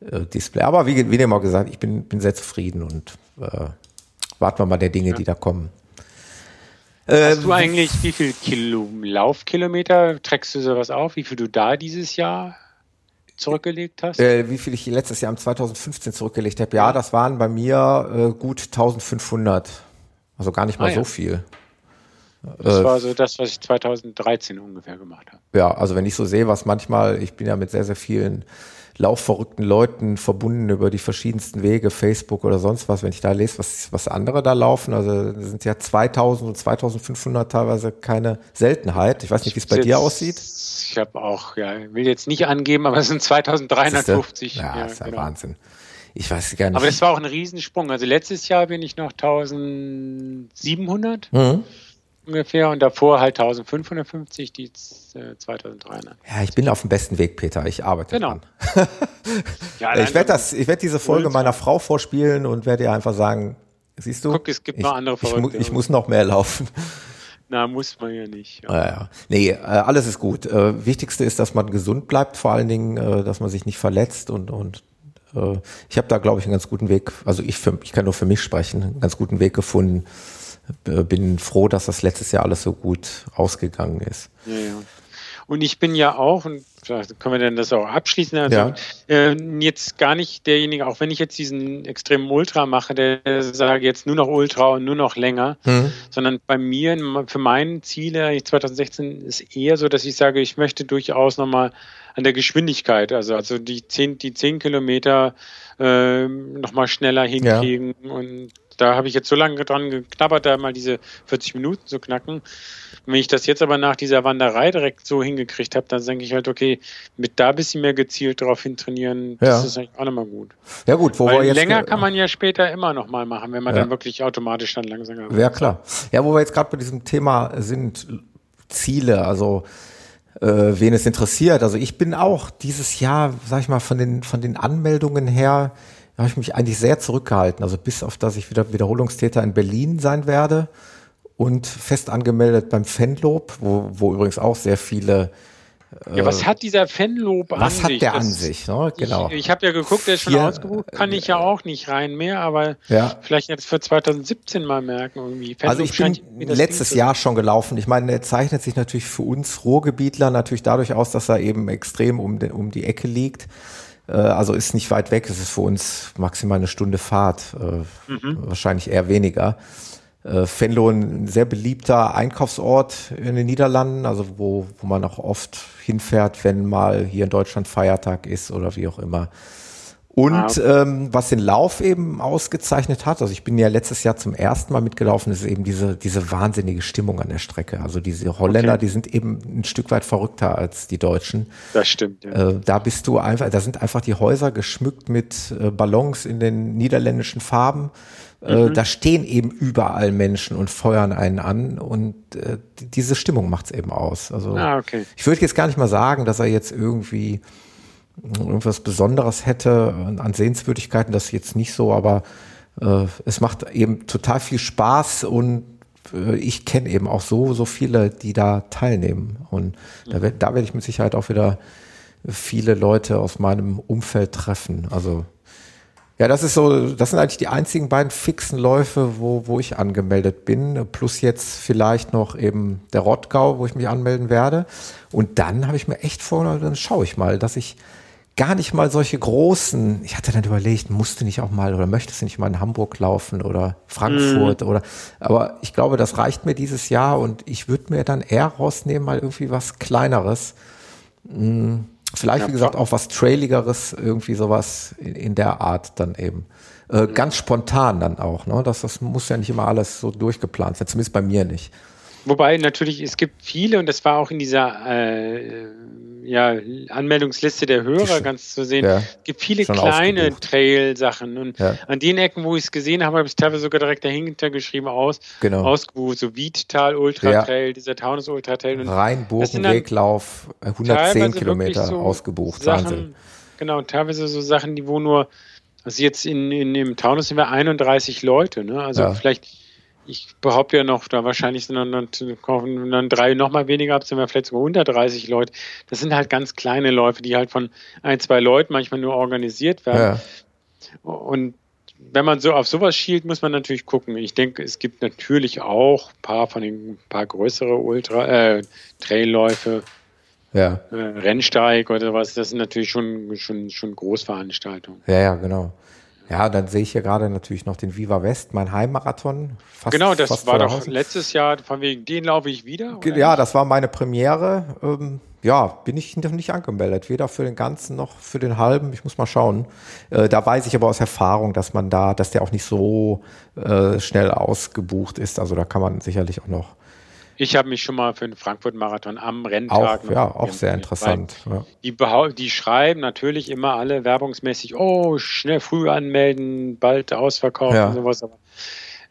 äh, Display. Aber wie, wie dem auch gesagt, ich bin, bin sehr zufrieden und äh, warten wir mal der Dinge, ja. die da kommen. Hast du ähm, eigentlich, wie viel Kilo, Laufkilometer, trägst du sowas auf, wie viel du da dieses Jahr zurückgelegt hast? Äh, wie viel ich letztes Jahr im 2015 zurückgelegt habe? Ja, das waren bei mir äh, gut 1500. Also gar nicht mal ah, so ja. viel. Das äh, war so das, was ich 2013 ungefähr gemacht habe. Ja, also wenn ich so sehe, was manchmal, ich bin ja mit sehr, sehr vielen laufverrückten Leuten verbunden über die verschiedensten Wege, Facebook oder sonst was, wenn ich da lese, was, was andere da laufen, also sind ja 2000 und 2500 teilweise keine Seltenheit. Ich weiß nicht, wie es bei dir aussieht. Ich habe auch, ja, will jetzt nicht angeben, aber es sind 2350. Ja, ja, ist ja genau. Wahnsinn. Ich weiß gar nicht. Aber das war auch ein Riesensprung. Also letztes Jahr bin ich noch 1700. Mhm ungefähr und davor halt 1550, die äh, 2300. Ja, ich bin auf dem besten Weg, Peter. Ich arbeite genau. dran. *laughs* ja, ich werde das, ich werde diese Folge meiner Frau vorspielen und werde ihr einfach sagen, siehst du? Guck, es gibt ich, noch andere Verrückte. Ich, ich, muss noch mehr laufen. Na, muss man ja nicht. Ja. ja. Nee, äh, alles ist gut. Äh, wichtigste ist, dass man gesund bleibt, vor allen Dingen, äh, dass man sich nicht verletzt und, und ich habe da, glaube ich, einen ganz guten Weg, also ich, für, ich kann nur für mich sprechen, einen ganz guten Weg gefunden, bin froh, dass das letztes Jahr alles so gut ausgegangen ist. Ja, ja. Und ich bin ja auch, und können wir denn das auch abschließen? Also, ja. äh, jetzt gar nicht derjenige, auch wenn ich jetzt diesen extremen Ultra mache, der sage jetzt nur noch Ultra und nur noch länger, mhm. sondern bei mir, für meine Ziele 2016 ist eher so, dass ich sage, ich möchte durchaus nochmal an der Geschwindigkeit, also, also die 10, die 10 Kilometer äh, nochmal schneller hinkriegen ja. und da habe ich jetzt so lange dran geknabbert, da mal diese 40 Minuten zu knacken. Wenn ich das jetzt aber nach dieser Wanderei direkt so hingekriegt habe, dann denke ich halt, okay, mit da ein bisschen mehr gezielt darauf hin trainieren, das ja. ist eigentlich auch nochmal gut. Ja gut, wo Weil wir jetzt länger kann man ja später immer noch mal machen, wenn man ja. dann wirklich automatisch dann langsamer wird. Ja klar. Ja, wo wir jetzt gerade bei diesem Thema sind, Ziele, also äh, wen es interessiert. Also ich bin auch dieses Jahr, sag ich mal, von den von den Anmeldungen her habe ich mich eigentlich sehr zurückgehalten. Also bis auf, dass ich wieder Wiederholungstäter in Berlin sein werde und fest angemeldet beim Fanlob, wo, wo übrigens auch sehr viele ja, was äh, hat dieser Fanlob an sich? Was hat der an sich? Ne? Genau. Ich, ich habe ja geguckt, der ist schon Vier, ausgebucht, kann ich ja auch nicht rein mehr, aber ja. vielleicht jetzt für 2017 mal merken irgendwie. Fanlob also ich bin letztes Jahr schon gelaufen. Ich meine, er zeichnet sich natürlich für uns Ruhrgebietler natürlich dadurch aus, dass er eben extrem um, den, um die Ecke liegt. Äh, also ist nicht weit weg. Es ist für uns maximal eine Stunde Fahrt, äh, mhm. wahrscheinlich eher weniger äh, Venlo ein sehr beliebter Einkaufsort in den Niederlanden, also wo, wo man auch oft hinfährt, wenn mal hier in Deutschland Feiertag ist oder wie auch immer. Und ah. ähm, was den Lauf eben ausgezeichnet hat, also ich bin ja letztes Jahr zum ersten Mal mitgelaufen, ist eben diese, diese wahnsinnige Stimmung an der Strecke. Also diese Holländer, okay. die sind eben ein Stück weit verrückter als die Deutschen. Das stimmt. Ja. Äh, da bist du einfach, da sind einfach die Häuser geschmückt mit äh, Ballons in den niederländischen Farben. Äh, mhm. da stehen eben überall Menschen und feuern einen an und äh, diese Stimmung macht's eben aus. Also ah, okay. ich würde jetzt gar nicht mal sagen, dass er jetzt irgendwie irgendwas Besonderes hätte an Sehenswürdigkeiten, das jetzt nicht so, aber äh, es macht eben total viel Spaß und äh, ich kenne eben auch so, so viele, die da teilnehmen. Und da, da werde ich mit Sicherheit auch wieder viele Leute aus meinem Umfeld treffen. Also ja, das ist so, das sind eigentlich die einzigen beiden fixen Läufe, wo, wo ich angemeldet bin. Plus jetzt vielleicht noch eben der Rottgau, wo ich mich anmelden werde. Und dann habe ich mir echt vor, dann schaue ich mal, dass ich gar nicht mal solche großen, ich hatte dann überlegt, musste nicht auch mal oder möchtest du nicht mal in Hamburg laufen oder Frankfurt mm. oder, aber ich glaube, das reicht mir dieses Jahr und ich würde mir dann eher rausnehmen, mal irgendwie was kleineres. Hm Vielleicht, ja, wie gesagt, auch was Trailigeres, irgendwie sowas in, in der Art dann eben. Äh, mhm. Ganz spontan dann auch, ne? Das, das muss ja nicht immer alles so durchgeplant sein, zumindest bei mir nicht. Wobei natürlich, es gibt viele, und das war auch in dieser äh, ja, Anmeldungsliste der Hörer ganz zu sehen, ja, es gibt viele kleine Trail-Sachen. Und ja. an den Ecken, wo ich es gesehen habe, habe ich es teilweise sogar direkt dahinter geschrieben, aus, genau. ausgebucht, so Wiedtal Ultra Trail, dieser Taunus Ultra Trail. Rheinbogen-Weglauf, 110 Kilometer so ausgebucht. Sachen, Wahnsinn. Genau, teilweise so Sachen, die wo nur, also jetzt in, in dem Taunus sind wir 31 Leute, ne? Also vielleicht ich behaupte ja noch, da wahrscheinlich sind dann, dann, dann drei noch mal weniger ab, sind wir vielleicht sogar 130 Leute. Das sind halt ganz kleine Läufe, die halt von ein, zwei Leuten manchmal nur organisiert werden. Ja. Und wenn man so auf sowas schielt, muss man natürlich gucken. Ich denke, es gibt natürlich auch ein paar von den paar größere Ultra äh, Trailläufe, ja. äh, Rennsteig oder was. Das sind natürlich schon schon schon Großveranstaltungen. Ja, ja, genau. Ja, dann sehe ich hier gerade natürlich noch den Viva West, mein Heimmarathon. Fast, genau, das war doch letztes Jahr, von wegen, den laufe ich wieder. Ja, das war meine Premiere. Ähm, ja, bin ich noch nicht angemeldet, weder für den ganzen noch für den halben. Ich muss mal schauen. Äh, da weiß ich aber aus Erfahrung, dass man da, dass der auch nicht so äh, schnell ausgebucht ist. Also da kann man sicherlich auch noch ich habe mich schon mal für den Frankfurt-Marathon am Renntag. Auch, ja, auch sehr interessant. Ja. Die, die, schreiben natürlich immer alle werbungsmäßig, oh, schnell früh anmelden, bald ausverkauft ja. und sowas. Aber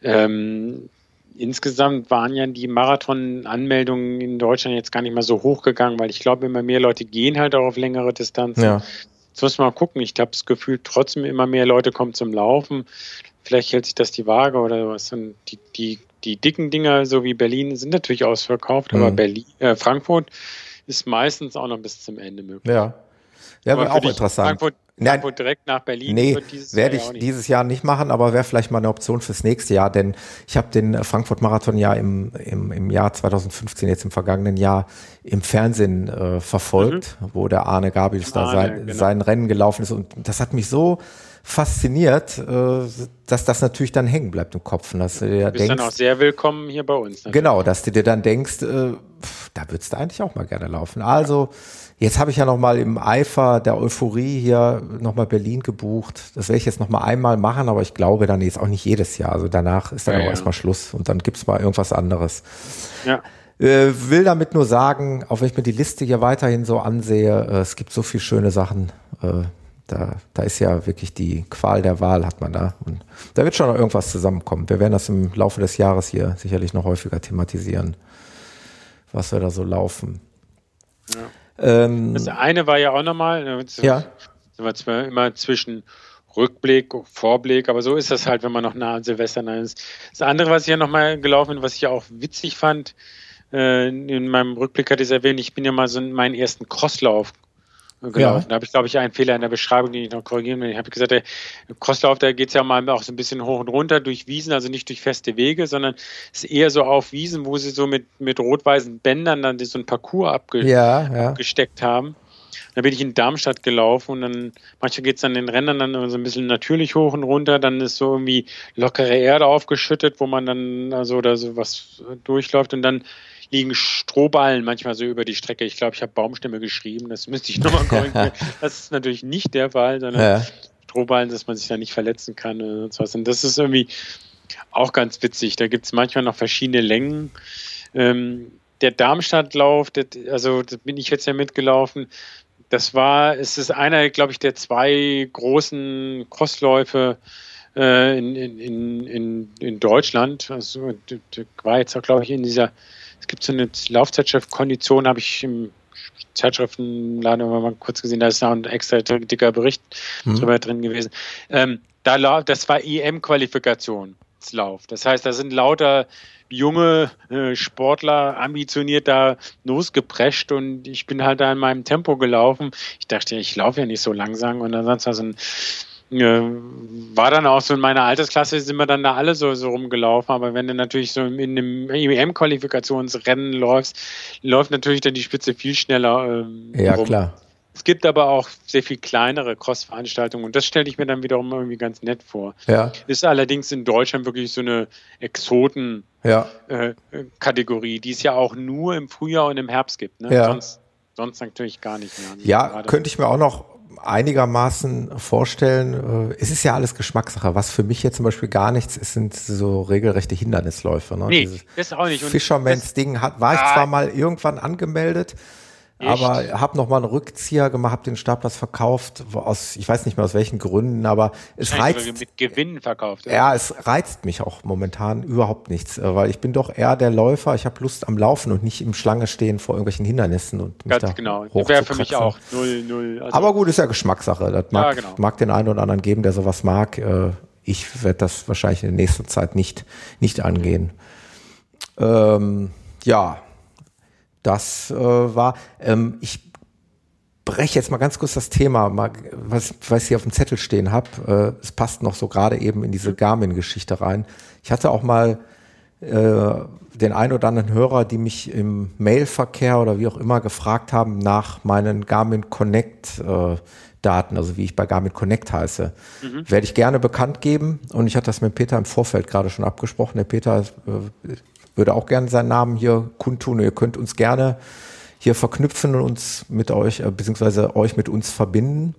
ähm, insgesamt waren ja die Marathon-Anmeldungen in Deutschland jetzt gar nicht mal so hochgegangen, weil ich glaube, immer mehr Leute gehen halt auch auf längere Distanzen. Ja. Jetzt muss man mal gucken. Ich habe das Gefühl, trotzdem immer mehr Leute kommen zum Laufen. Vielleicht hält sich das die Waage oder was. Und die, die die dicken Dinger, so wie Berlin, sind natürlich ausverkauft, mhm. aber Berlin, äh, Frankfurt ist meistens auch noch bis zum Ende möglich. Ja, ja wäre auch interessant. Frankfurt, Frankfurt direkt nach Berlin. Nee, werde ich nicht. dieses Jahr nicht machen, aber wäre vielleicht mal eine Option fürs nächste Jahr, denn ich habe den Frankfurt-Marathon ja im, im, im Jahr 2015, jetzt im vergangenen Jahr, im Fernsehen äh, verfolgt, mhm. wo der Arne Gabius da sein, genau. sein Rennen gelaufen ist und das hat mich so fasziniert, äh, dass das natürlich dann hängen bleibt im Kopf. Und dass du, dir du bist denkst, dann auch sehr willkommen hier bei uns. Natürlich. Genau, dass du dir dann denkst, äh, da würdest du eigentlich auch mal gerne laufen. Also jetzt habe ich ja noch mal im Eifer der Euphorie hier noch mal Berlin gebucht. Das werde ich jetzt noch mal einmal machen, aber ich glaube dann jetzt auch nicht jedes Jahr. Also danach ist dann ja, auch ja. erstmal Schluss und dann gibt's mal irgendwas anderes. Ja. Äh, will damit nur sagen, auch wenn ich mir die Liste hier weiterhin so ansehe, es gibt so viele schöne Sachen. Da, da ist ja wirklich die Qual der Wahl, hat man da. Und da wird schon noch irgendwas zusammenkommen. Wir werden das im Laufe des Jahres hier sicherlich noch häufiger thematisieren, was wir da so laufen. Ja. Ähm, das eine war ja auch nochmal, ne, ja. sind wir immer zwischen Rückblick, Vorblick, aber so ist das halt, wenn man noch nah an Silvester ist. Das andere, was ich ja nochmal gelaufen bin, was ich ja auch witzig fand, äh, in meinem Rückblick hatte ich es erwähnt, ich bin ja mal so in meinen ersten Crosslauf gelaufen. Ja. Da habe ich, glaube ich, einen Fehler in der Beschreibung, den ich noch korrigieren will. Ich habe gesagt, der Crosslauf, da geht es ja mal auch so ein bisschen hoch und runter durch Wiesen, also nicht durch feste Wege, sondern es ist eher so auf Wiesen, wo sie so mit, mit rot-weißen Bändern dann so ein Parcours abge ja, ja. abgesteckt haben. Da bin ich in Darmstadt gelaufen und dann manchmal geht es dann den Rändern dann so ein bisschen natürlich hoch und runter, dann ist so irgendwie lockere Erde aufgeschüttet, wo man dann also oder so was durchläuft und dann liegen Strohballen manchmal so über die Strecke. Ich glaube, ich habe Baumstämme geschrieben, das müsste ich nochmal korrigieren. *laughs* das ist natürlich nicht der Fall, sondern ja. Strohballen, dass man sich da nicht verletzen kann und so was. Und das ist irgendwie auch ganz witzig. Da gibt es manchmal noch verschiedene Längen. Ähm, der Darmstadtlauf, das, also da bin ich jetzt ja mitgelaufen. Das war, es ist einer, glaube ich, der zwei großen Crossläufe äh, in, in, in, in Deutschland. Also, war jetzt auch, glaube ich, in dieser es gibt so eine Laufzeitschrift Kondition, habe ich im Zeitschriftenladen mal kurz gesehen, da ist noch ein extra dicker Bericht mhm. drüber drin gewesen. Ähm, da, das war EM-Qualifikationslauf. Das heißt, da sind lauter junge äh, Sportler ambitioniert da losgeprescht und ich bin halt da in meinem Tempo gelaufen. Ich dachte, ich laufe ja nicht so langsam und dann war so ein war dann auch so in meiner Altersklasse sind wir dann da alle so, so rumgelaufen, aber wenn du natürlich so in einem EM-Qualifikationsrennen läufst, läuft natürlich dann die Spitze viel schneller. Ähm, ja, rum. klar. Es gibt aber auch sehr viel kleinere Cross-Veranstaltungen und das stelle ich mir dann wiederum irgendwie ganz nett vor. Ja. Ist allerdings in Deutschland wirklich so eine Exoten-Kategorie, ja. äh, die es ja auch nur im Frühjahr und im Herbst gibt. Ne? Ja. Sonst, sonst natürlich gar nicht mehr. Ja, könnte ich mir auch noch einigermaßen vorstellen. Äh, es ist ja alles Geschmackssache. Was für mich jetzt zum Beispiel gar nichts ist, sind so regelrechte Hindernisläufe. Ne? Nee, Dieses das auch nicht. Fisherman's Ding hat, war ich zwar mal irgendwann angemeldet, Echt? Aber habe noch mal einen Rückzieher gemacht, habe den Startplatz verkauft aus, ich weiß nicht mehr aus welchen Gründen, aber es reizt mit Gewinn verkauft. Oder? Ja, es reizt mich auch momentan überhaupt nichts, äh, weil ich bin doch eher der Läufer. Ich habe Lust am Laufen und nicht im Schlange stehen vor irgendwelchen Hindernissen und mich Ganz da genau. Wäre für mich auch null null. Also aber gut, ist ja Geschmackssache. Das mag, ja, genau. mag den einen oder anderen geben, der sowas mag. Äh, ich werde das wahrscheinlich in nächster Zeit nicht nicht angehen. Ähm, ja das äh, war, ähm, ich breche jetzt mal ganz kurz das Thema, mal, was, was ich hier auf dem Zettel stehen habe. Äh, es passt noch so gerade eben in diese Garmin-Geschichte rein. Ich hatte auch mal äh, den ein oder anderen Hörer, die mich im Mailverkehr oder wie auch immer gefragt haben nach meinen Garmin Connect äh, Daten, also wie ich bei Garmin Connect heiße, mhm. werde ich gerne bekannt geben. Und ich hatte das mit Peter im Vorfeld gerade schon abgesprochen. Der Peter äh, würde auch gerne seinen Namen hier kundtun. Ihr könnt uns gerne hier verknüpfen und uns mit euch, äh, beziehungsweise euch mit uns verbinden.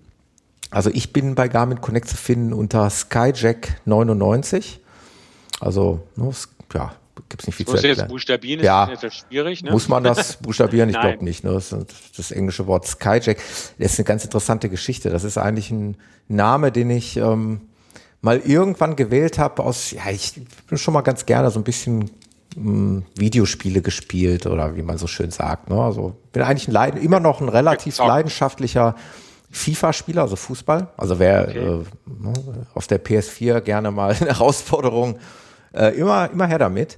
Also ich bin bei Garmin Connect zu finden unter Skyjack99. Also, ne, ja, gibt es nicht viel zu erklären. jetzt buchstabieren, ja. ist jetzt schwierig. Ne? Muss man das *laughs* buchstabieren? Ich glaube nicht. Ne? Das, das englische Wort Skyjack das ist eine ganz interessante Geschichte. Das ist eigentlich ein Name, den ich ähm, mal irgendwann gewählt habe aus, ja, ich bin schon mal ganz gerne so ein bisschen Videospiele gespielt oder wie man so schön sagt. Ne? Also bin eigentlich ein Leiden, immer noch ein relativ leidenschaftlicher FIFA-Spieler, also Fußball. Also wer okay. äh, ne, auf der PS4 gerne mal *laughs* eine Herausforderung, äh, immer, immer her damit.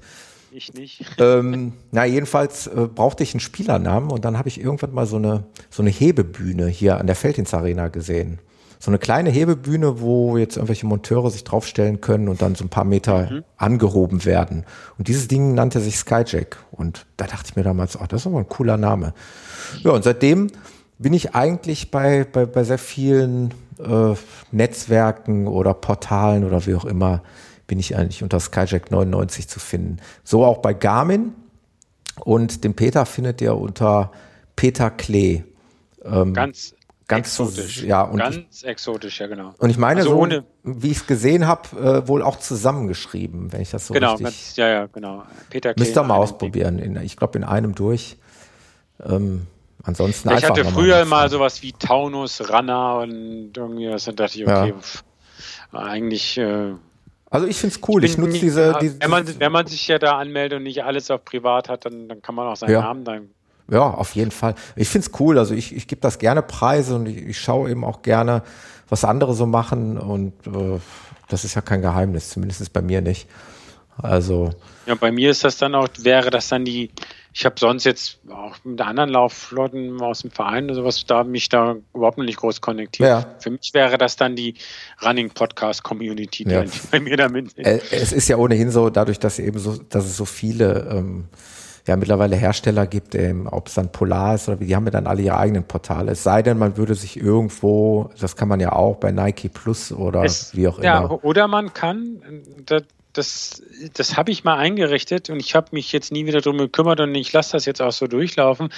Ich nicht. *laughs* ähm, na, jedenfalls äh, brauchte ich einen Spielernamen und dann habe ich irgendwann mal so eine, so eine Hebebühne hier an der Feldins Arena gesehen so eine kleine Hebebühne, wo jetzt irgendwelche Monteure sich draufstellen können und dann so ein paar Meter mhm. angehoben werden. Und dieses Ding nannte sich Skyjack. Und da dachte ich mir damals, oh, das ist aber ein cooler Name. Ja, und seitdem bin ich eigentlich bei, bei, bei sehr vielen äh, Netzwerken oder Portalen oder wie auch immer, bin ich eigentlich unter Skyjack 99 zu finden. So auch bei Garmin. Und den Peter findet ihr unter Peter Klee. Ähm, Ganz Ganz exotisch. ja, und ganz ich, exotisch, ja genau. Und ich meine also so, ohne, wie ich es gesehen habe, äh, wohl auch zusammengeschrieben, wenn ich das so genau, richtig. Ganz, ja, ja, genau. Peter Müsst ihr mal ausprobieren. In, ich glaube in einem durch. Ähm, ansonsten ich einfach. Ich hatte früher mal sowas wie Taunus, Ranna und irgendwie was. Dann dachte ich, okay, ja. pff, eigentlich. Äh, also ich finde es cool. Ich, ich nutze diese, diese, wenn man wenn man sich ja da anmeldet und nicht alles auf privat hat, dann, dann kann man auch seinen ja. Namen dann Ja, auf jeden Fall. Ich find's cool. Also ich, ich gebe das gerne Preise und ich, ich schaue eben auch gerne, was andere so machen. Und äh, das ist ja kein Geheimnis, zumindest bei mir nicht. Also. Ja, bei mir ist das dann auch, wäre das dann die, ich habe sonst jetzt auch mit anderen Laufflotten aus dem Verein oder sowas, da mich da überhaupt nicht groß konnektiert. Ja. Für mich wäre das dann die Running Podcast Community, die ja. bei mir damit. Äh, es ist ja ohnehin so, dadurch, dass eben so, dass es so viele ähm, ja mittlerweile Hersteller gibt, ähm, ob es dann Polar ist oder wie, die haben ja dann alle ihre eigenen Portale. Es sei denn, man würde sich irgendwo, das kann man ja auch bei Nike Plus oder es, wie auch immer. Ja, oder man kann, das, das, das habe ich mal eingerichtet und ich habe mich jetzt nie wieder drum gekümmert und ich lasse das jetzt auch so durchlaufen.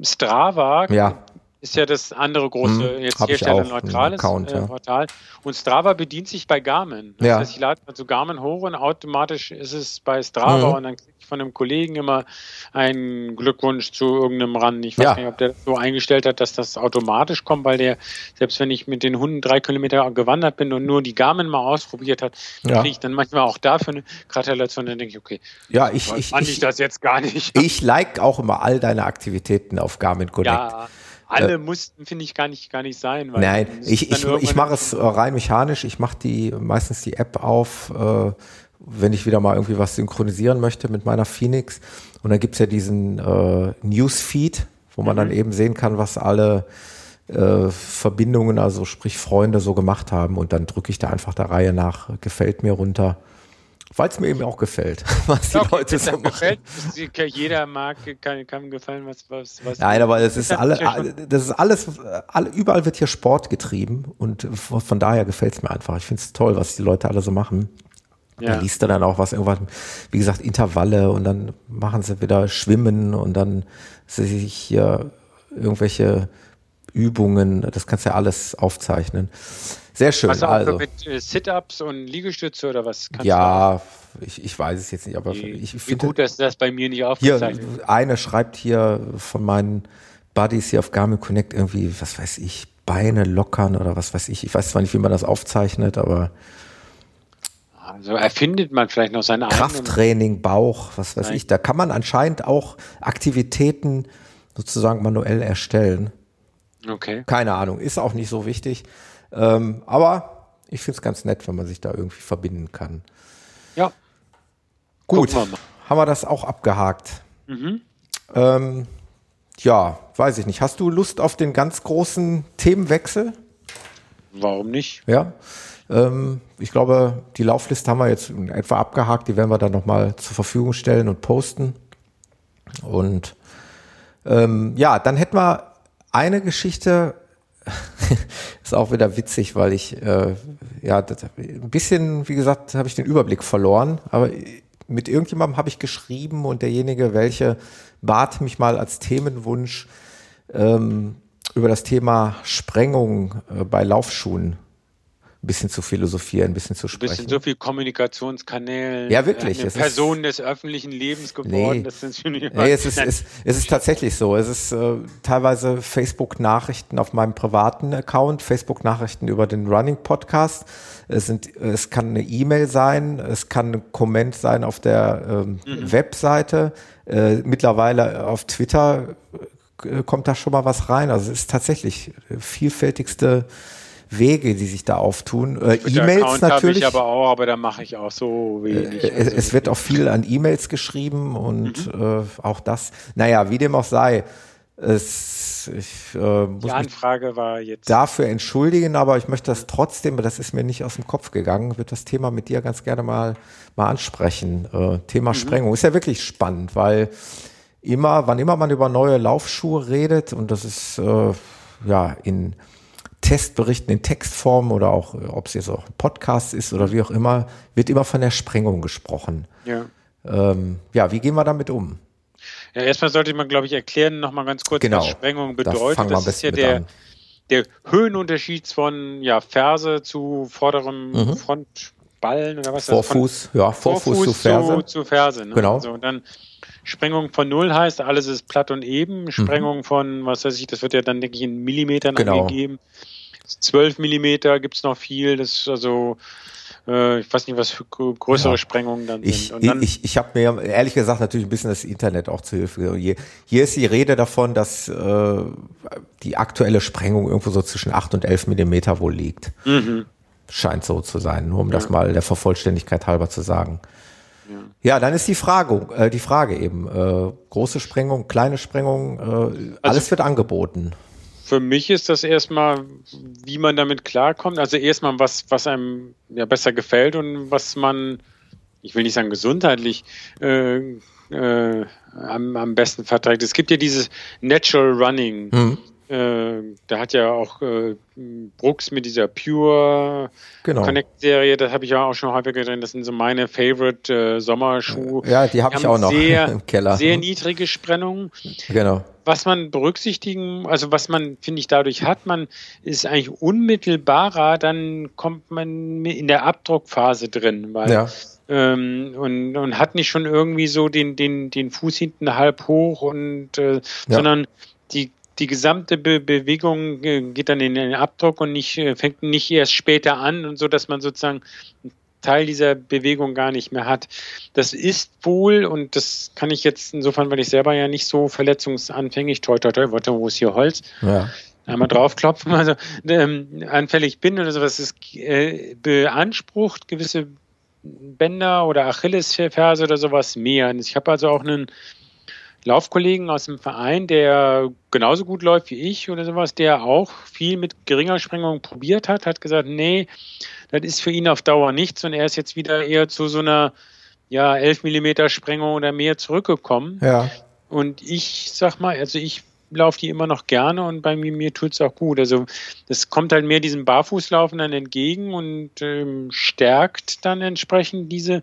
Strava ja ist ja das andere große, hm, jetzt Hersteller neutrales äh, Portal. Und Strava bedient sich bei Garmin. Das ja. heißt, ich lade also Garmin hoch und automatisch ist es bei Strava mhm. und dann kriege ich von einem Kollegen immer einen Glückwunsch zu irgendeinem Run. Ich weiß ja. nicht, ob der so eingestellt hat, dass das automatisch kommt, weil der, selbst wenn ich mit den Hunden drei Kilometer gewandert bin und nur die Garmin mal ausprobiert hat, ja. kriege ich dann manchmal auch dafür eine Gratulation. Dann denke ich, okay, ja, ich, ich, ich, ich das jetzt gar nicht. Ich like auch immer all deine Aktivitäten auf Garmin Connect. Ja alle äh, mussten, finde ich, gar nicht, gar nicht sein. Nein, ich, ich, ich mache es äh, rein mechanisch. Ich mache die meistens die App auf, äh, wenn ich wieder mal irgendwie was synchronisieren möchte mit meiner Phoenix. Und dann gibt's ja diesen äh, Newsfeed, wo man mhm. dann eben sehen kann, was alle äh, Verbindungen, also sprich Freunde, so gemacht haben. Und dann drücke ich da einfach der Reihe nach, gefällt mir runter. Weil es mir eben auch gefällt, *laughs* was die okay, Leute so machen. Gefällt, jeder mag, kann, kann gefallen, was, was, was. Nein, aber es ist alle, das ist alles, alle, überall wird hier Sport getrieben und von daher gefällt es mir einfach. Ich finde es toll, was die Leute alle so machen. Ja. Dann liest du dann auch was, irgendwas, wie gesagt, Intervalle und dann machen sie wieder Schwimmen und dann sich hier irgendwelche Übungen, das kannst du ja alles aufzeichnen. Sehr schön. Also, also mit äh, Sit-Ups und Liegestütze oder was? ja, ich, ich weiß es jetzt nicht, aber wie, ich finde. Gut, dass das bei mir nicht aufgezeichnet Hier, eine schreibt hier von meinen Buddies hier auf Garmin Connect irgendwie, was weiß ich, Beine lockern oder was weiß ich. Ich weiß zwar nicht, wie man das aufzeichnet, aber. Also erfindet man vielleicht noch seine Krafttraining, Bauch, was weiß Nein. ich. Da kann man anscheinend auch Aktivitäten sozusagen manuell erstellen. Okay. Keine Ahnung, ist auch nicht so wichtig. Ähm, aber ich finde es ganz nett, wenn man sich da irgendwie verbinden kann. Ja. Gut, wir haben wir das auch abgehakt. Mhm. Ähm, ja, weiß ich nicht. Hast du Lust auf den ganz großen Themenwechsel? Warum nicht? Ja. Ähm, ich glaube, die Laufliste haben wir jetzt in etwa abgehakt. Die werden wir dann nochmal zur Verfügung stellen und posten. Und ähm, ja, dann hätten wir eine Geschichte, *laughs* ist auch wieder witzig, weil ich, äh, ja, das, ein bisschen, wie gesagt, habe ich den Überblick verloren, aber mit irgendjemandem habe ich geschrieben und derjenige, welche bat mich mal als Themenwunsch ähm, über das Thema Sprengung äh, bei Laufschuhen bisschen zu philosophieren, ein bisschen zu sprechen. Ein bisschen so viel Kommunikationskanälen. Ja, wirklich. Eine Person ist, des öffentlichen Lebens geworden. Nee, das sind schon nee es, ist, es, es ist tatsächlich so. Es ist äh, teilweise Facebook-Nachrichten auf meinem privaten Account, Facebook-Nachrichten über den Running Podcast. Es, sind, es kann eine E-Mail sein, es kann ein Comment sein auf der ähm, mhm. Webseite. Äh, mittlerweile auf Twitter äh, kommt da schon mal was rein. Also es ist tatsächlich vielfältigste Wege, die sich da auftun. Äh, E-Mails natürlich. Ich aber auch, aber da mache ich auch so wenig. Äh, also es wird auch viel an E-Mails geschrieben und mhm. äh, auch das. Naja, wie dem auch sei. Es, ich äh, muss die Anfrage war jetzt dafür entschuldigen, aber ich möchte das trotzdem, das ist mir nicht aus dem Kopf gegangen, wird das Thema mit dir ganz gerne mal mal ansprechen. Äh, Thema mhm. Sprengung ist ja wirklich spannend, weil immer, wann immer man über neue Laufschuhe redet und das ist äh, ja in Testberichten in Textform oder auch, ob es jetzt auch ein Podcast ist oder wie auch immer, wird immer von der Sprengung gesprochen. Ja. Ähm, ja, wie gehen wir damit um? Ja, erstmal sollte man, glaube ich, erklären, nochmal ganz kurz, genau. was Sprengung bedeutet. Da das ist ja der, der Höhenunterschied von ja, Ferse zu vorderem mhm. Frontballen oder was Vorfuß, ja, Vorfuß, Vorfuß zu Ferse. Zu, zu Ferse ne? Genau. Also, und dann Sprengung von Null heißt, alles ist platt und eben. Mhm. Sprengung mhm. von, was weiß ich, das wird ja dann, denke ich, in Millimetern genau. angegeben. 12 Millimeter gibt es noch viel. Das ist also äh, ich weiß nicht, was für größere ja. Sprengungen dann ich, sind. Dann ich ich habe mir ehrlich gesagt natürlich ein bisschen das Internet auch zu Hilfe. Hier, hier ist die Rede davon, dass äh, die aktuelle Sprengung irgendwo so zwischen 8 und 11 Millimeter wohl liegt. Mhm. Scheint so zu sein, nur um ja. das mal der Vervollständigkeit halber zu sagen. Ja. ja, dann ist die Frage, äh, die Frage eben, äh, große Sprengung, kleine Sprengung, äh, also alles wird angeboten. Für mich ist das erstmal, wie man damit klarkommt. Also erstmal was, was einem ja besser gefällt und was man, ich will nicht sagen gesundheitlich, äh, äh, am, am besten verträgt. Es gibt ja dieses Natural Running. Mhm. Äh, da hat ja auch äh, Brooks mit dieser Pure genau. Connect Serie, das habe ich ja auch schon häufiger drin. Das sind so meine Favorite äh, Sommerschuhe. Ja, die habe ich auch noch sehr, *laughs* im Keller. Sehr niedrige Sprennungen. Genau. Was man berücksichtigen, also was man, finde ich, dadurch hat, man ist eigentlich unmittelbarer, dann kommt man in der Abdruckphase drin, weil ja. Ähm, und, und hat nicht schon irgendwie so den, den, den Fuß hinten halb hoch und äh, ja. sondern die die gesamte Be Bewegung äh, geht dann in den Abdruck und nicht, äh, fängt nicht erst später an und so, dass man sozusagen Teil dieser Bewegung gar nicht mehr hat. Das ist wohl, und das kann ich jetzt insofern, weil ich selber ja nicht so verletzungsanfänglich, toi, toi, toi, warte, wo ist hier Holz? Ja. Einmal draufklopfen, also ähm, anfällig bin oder sowas, es äh, beansprucht gewisse Bänder oder Achillesferse oder sowas mehr. Ich habe also auch einen Laufkollegen aus dem Verein, der genauso gut läuft wie ich oder sowas, der auch viel mit geringer Sprengung probiert hat, hat gesagt, nee, das ist für ihn auf Dauer nichts und er ist jetzt wieder eher zu so einer ja, 11 Millimeter Sprengung oder mehr zurückgekommen. Ja. Und ich sag mal, also ich laufe die immer noch gerne und bei mir, mir tut es auch gut. Also das kommt halt mehr diesem Barfußlaufen dann entgegen und ähm, stärkt dann entsprechend diese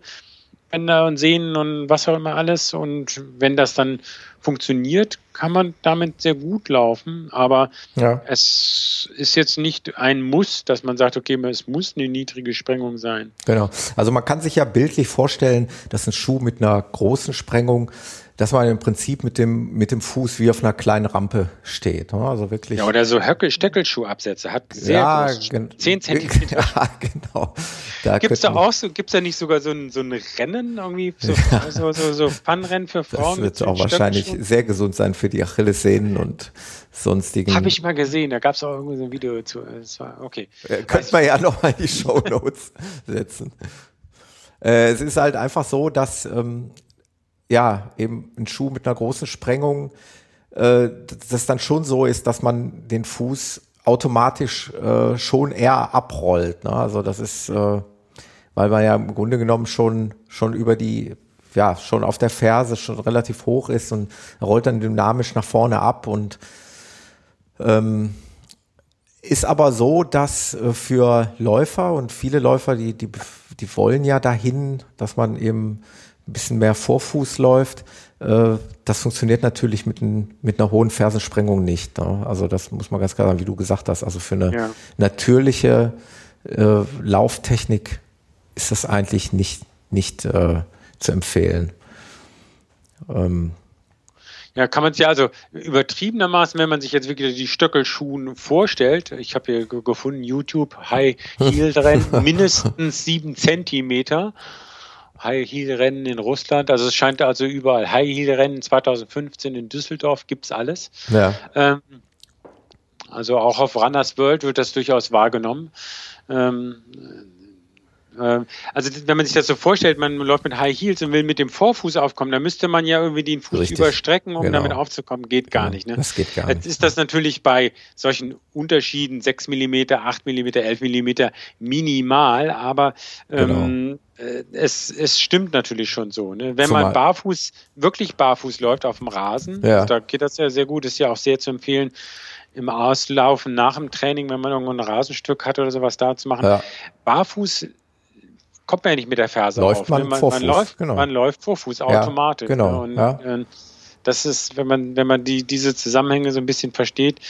Bänder und Sehnen und was auch immer alles. Und wenn das dann funktioniert, kann man damit sehr gut laufen. Aber ja. es ist jetzt nicht ein Muss, dass man sagt, okay, es muss eine niedrige Sprengung sein. Genau. Also man kann sich ja bildlich vorstellen, dass ein Schuh mit einer großen Sprengung dass man im Prinzip mit dem, mit dem Fuß wie auf einer kleinen Rampe steht. Ne? Also wirklich. Ja, oder so Höckel, Stöckelschuhabsätze hat sehr ja, groß, 10 Zentimeter. *laughs* Ja, genau. Da gibt's da auch so, gibt's da nicht sogar so ein, so ein Rennen irgendwie, so, *laughs* ja. so, so, so Funrennen für Frauen? Das wird auch wahrscheinlich sehr gesund sein für die Achillessehnen und sonstigen. Habe ich mal gesehen, da gab's auch irgendwie so ein Video zu. Das war, okay. Äh, könnte man ja *laughs* noch mal in die Show Notes setzen. Äh, es ist halt einfach so, dass ähm, ja, eben ein Schuh mit einer großen Sprengung, äh, das dann schon so ist, dass man den Fuß automatisch äh, schon eher abrollt. Ne? Also das ist, äh, weil man ja im Grunde genommen schon, schon über die, ja, schon auf der Ferse schon relativ hoch ist und rollt dann dynamisch nach vorne ab und ähm, ist aber so, dass äh, für Läufer und viele Läufer, die, die, die wollen ja dahin, dass man eben ein bisschen mehr Vorfuß läuft. Äh, das funktioniert natürlich mit, ein, mit einer hohen Fersensprengung nicht. Ne? Also das muss man ganz klar sagen, wie du gesagt hast. Also für eine ja. natürliche äh, Lauftechnik ist das eigentlich nicht, nicht äh, zu empfehlen. Ähm, ja, kann man sich ja also übertriebenermaßen, wenn man sich jetzt wirklich die Stöckelschuhen vorstellt, ich habe hier gefunden, YouTube High Heel Rennen, *laughs* mindestens sieben Zentimeter. High-Heel-Rennen in Russland. Also es scheint also überall High-Heel-Rennen 2015 in Düsseldorf gibt es alles. Ja. Ähm, also auch auf Runners World wird das durchaus wahrgenommen. Ähm, also wenn man sich das so vorstellt, man läuft mit High Heels und will mit dem Vorfuß aufkommen, dann müsste man ja irgendwie den Fuß Richtig. überstrecken, um genau. damit aufzukommen. Geht gar genau. nicht. Ne? Das geht gar nicht. Jetzt ist das natürlich bei solchen Unterschieden 6 mm, 8 mm, 11 mm minimal, aber ähm, genau. äh, es, es stimmt natürlich schon so. Ne? Wenn Zumal. man barfuß, wirklich barfuß läuft auf dem Rasen, ja. also da geht das ja sehr gut, ist ja auch sehr zu empfehlen, im Auslaufen nach dem Training, wenn man irgendwo ein Rasenstück hat oder sowas da zu machen. Ja. Barfuß kommt man ja nicht mit der Ferse läuft auf. Man, ne? man, Vorfuß, man, läuft, genau. man läuft Vorfuß automatisch. Ja, genau. Ne? Und, ja. äh, das ist, wenn man, wenn man die, diese Zusammenhänge so ein bisschen versteht,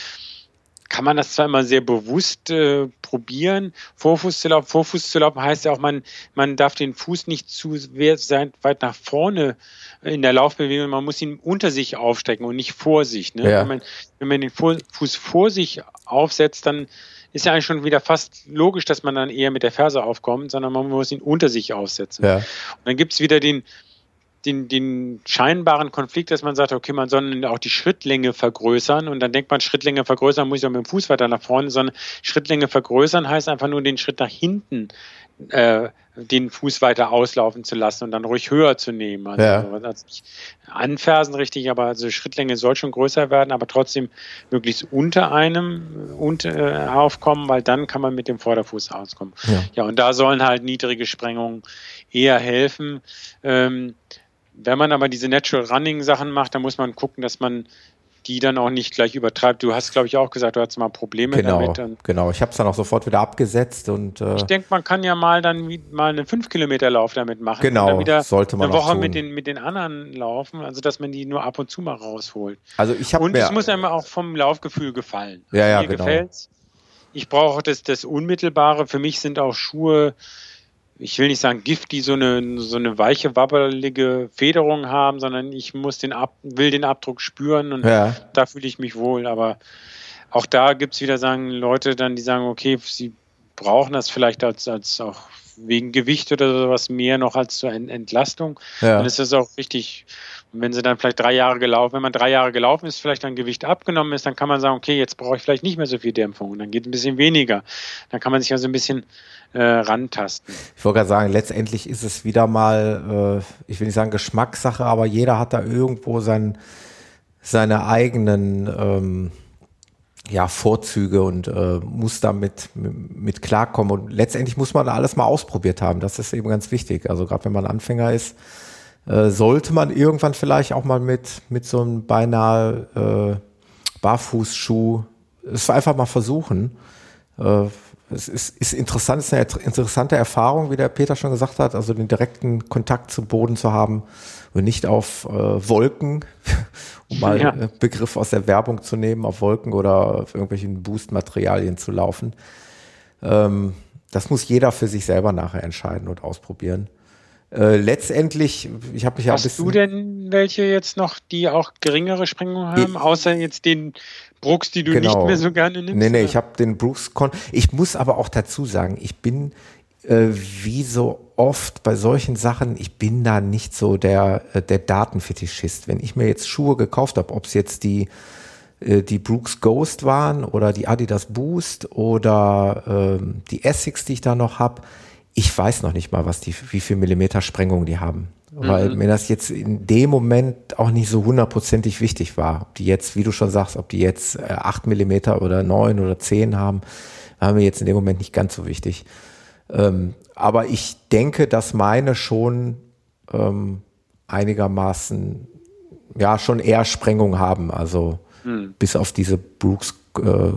kann man das zwar immer sehr bewusst äh, probieren. Vorfuß zu laufen, Vorfuß zu laufen heißt ja auch, man, man darf den Fuß nicht zu weit nach vorne in der Laufbewegung, man muss ihn unter sich aufstrecken und nicht vor sich. Ne? Ja. Wenn, man, wenn man den Fuß vor sich aufsetzt, dann ist ja eigentlich schon wieder fast logisch, dass man dann eher mit der Ferse aufkommt, sondern man muss ihn unter sich aussetzen. Ja. Und dann gibt es wieder den, den, den scheinbaren Konflikt, dass man sagt, okay, man soll auch die Schrittlänge vergrößern und dann denkt man, Schrittlänge vergrößern muss ich auch mit dem Fuß weiter nach vorne, sondern Schrittlänge vergrößern heißt einfach nur den Schritt nach hinten äh, den Fuß weiter auslaufen zu lassen und dann ruhig höher zu nehmen. Also, ja. also anfersen richtig, aber also Schrittlänge soll schon größer werden, aber trotzdem möglichst unter einem und, äh, aufkommen, weil dann kann man mit dem Vorderfuß auskommen. Ja, ja und da sollen halt niedrige Sprengungen eher helfen. Ähm, wenn man aber diese Natural Running Sachen macht, dann muss man gucken, dass man die dann auch nicht gleich übertreibt. Du hast, glaube ich, auch gesagt, du hattest mal Probleme genau, damit. Und genau, ich habe es dann auch sofort wieder abgesetzt und äh, ich denke, man kann ja mal dann mal einen 5 Kilometer Lauf damit machen. Genau, und dann wieder sollte man eine Woche mit den mit den anderen laufen, also dass man die nur ab und zu mal rausholt. Also ich habe und es muss einem auch vom Laufgefühl gefallen. Ja, ja, Mir genau. gefällt's. Ich brauche das das Unmittelbare. Für mich sind auch Schuhe ich will nicht sagen Gift, die so eine, so eine weiche, wabbelige Federung haben, sondern ich muss den Ab, will den Abdruck spüren und ja. da fühle ich mich wohl. Aber auch da gibt es wieder sagen Leute dann, die sagen, okay, sie brauchen das vielleicht als, als auch wegen Gewicht oder sowas mehr noch als zur Entlastung. Ja. Dann ist das auch richtig. Und wenn sie dann vielleicht drei Jahre gelaufen, wenn man drei Jahre gelaufen ist, vielleicht dann Gewicht abgenommen ist, dann kann man sagen, okay, jetzt brauche ich vielleicht nicht mehr so viel Dämpfung und dann geht ein bisschen weniger. Dann kann man sich also ein bisschen äh, rantasten. Ich wollte gerade sagen, letztendlich ist es wieder mal, äh, ich will nicht sagen Geschmackssache, aber jeder hat da irgendwo sein, seine eigenen ähm, ja, Vorzüge und äh, muss damit mit klarkommen. Und letztendlich muss man alles mal ausprobiert haben. Das ist eben ganz wichtig. Also gerade wenn man Anfänger ist, äh, sollte man irgendwann vielleicht auch mal mit, mit so einem beinahe äh, Barfußschuh es einfach mal versuchen. Äh, es ist, ist interessant, es ist eine interessante Erfahrung, wie der Peter schon gesagt hat, also den direkten Kontakt zum Boden zu haben und nicht auf äh, Wolken, *laughs* um mal ja. einen Begriff aus der Werbung zu nehmen, auf Wolken oder auf irgendwelchen Boost-Materialien zu laufen. Ähm, das muss jeder für sich selber nachher entscheiden und ausprobieren. Äh, letztendlich, ich habe mich ja Hast du denn welche jetzt noch, die auch geringere Sprengungen haben, außer jetzt den Brooks, die du genau. nicht mehr so gerne nimmst? Nee, nee, oder? ich habe den Brooks Con. Ich muss aber auch dazu sagen, ich bin äh, wie so oft bei solchen Sachen, ich bin da nicht so der, äh, der Datenfetischist. Wenn ich mir jetzt Schuhe gekauft habe, ob es jetzt die äh, die Brooks Ghost waren oder die Adidas Boost oder ähm, die Essex, die ich da noch habe, ich weiß noch nicht mal, was die, wie viel Millimeter Sprengung die haben. Mhm. Weil mir das jetzt in dem Moment auch nicht so hundertprozentig wichtig war. Ob die jetzt, wie du schon sagst, ob die jetzt äh, acht Millimeter oder neun oder zehn haben, war mir jetzt in dem Moment nicht ganz so wichtig. Ähm, aber ich denke, dass meine schon ähm, einigermaßen, ja, schon eher Sprengung haben. Also mhm. bis auf diese Brooks äh,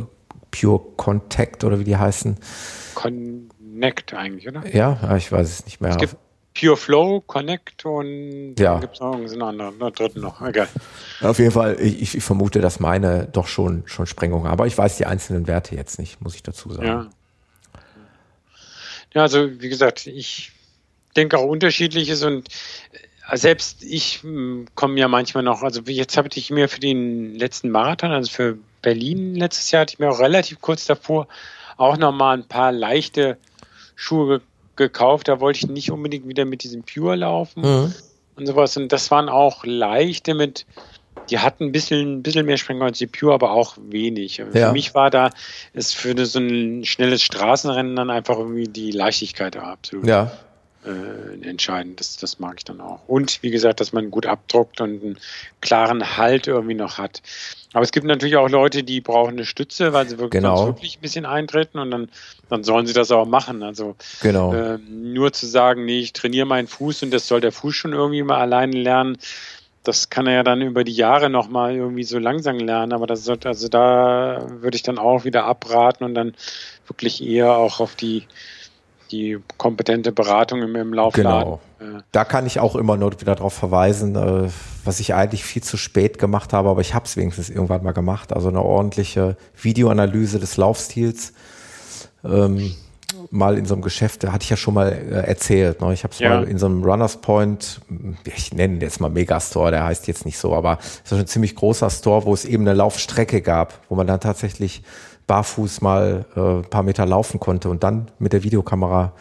Pure Contact oder wie die heißen. Con Connect eigentlich, oder? Ja, ich weiß es nicht mehr. Es gibt Pure Flow, Connect und ja. gibt es noch einen anderen, einen dritten noch. Egal. Auf jeden Fall, ich, ich, vermute, dass meine doch schon, schon Sprengungen haben. Aber ich weiß die einzelnen Werte jetzt nicht, muss ich dazu sagen. Ja. Ja, also wie gesagt, ich denke auch unterschiedliches und äh, selbst ich hm, komme ja manchmal noch, also jetzt habe ich mir für den letzten Marathon, also für Berlin letztes Jahr, hatte ich mir auch relativ kurz davor auch nochmal ein paar leichte Schuhe gekauft. Da wollte ich nicht unbedingt wieder mit diesem Pure laufen mhm. und sowas. Und das waren auch leichte mit, die hatten ein bisschen, ein bisschen mehr Sprengung als die Pure, aber auch wenig. Ja. Für mich war da, ist für so ein schnelles Straßenrennen dann einfach irgendwie die Leichtigkeit absolut. Ja. Äh, entscheidend. Das, das mag ich dann auch. Und wie gesagt, dass man gut abdruckt und einen klaren Halt irgendwie noch hat. Aber es gibt natürlich auch Leute, die brauchen eine Stütze, weil sie wirklich, genau. wirklich ein bisschen eintreten und dann, dann sollen sie das auch machen. Also genau. äh, nur zu sagen, nee, ich trainiere meinen Fuß und das soll der Fuß schon irgendwie mal alleine lernen, das kann er ja dann über die Jahre nochmal irgendwie so langsam lernen, aber das sollte, also da würde ich dann auch wieder abraten und dann wirklich eher auch auf die die kompetente Beratung im, im Laufladen. Genau. Da kann ich auch immer nur wieder darauf verweisen, äh, was ich eigentlich viel zu spät gemacht habe, aber ich habe es wenigstens irgendwann mal gemacht. Also eine ordentliche Videoanalyse des Laufstils. Ähm, mal in so einem Geschäft, da hatte ich ja schon mal äh, erzählt. Ne? Ich habe es ja. mal in so einem Runners Point, ich nenne jetzt mal Megastore, der heißt jetzt nicht so, aber es ist ein ziemlich großer Store, wo es eben eine Laufstrecke gab, wo man dann tatsächlich barfuß mal äh, ein paar Meter laufen konnte und dann mit der Videokamera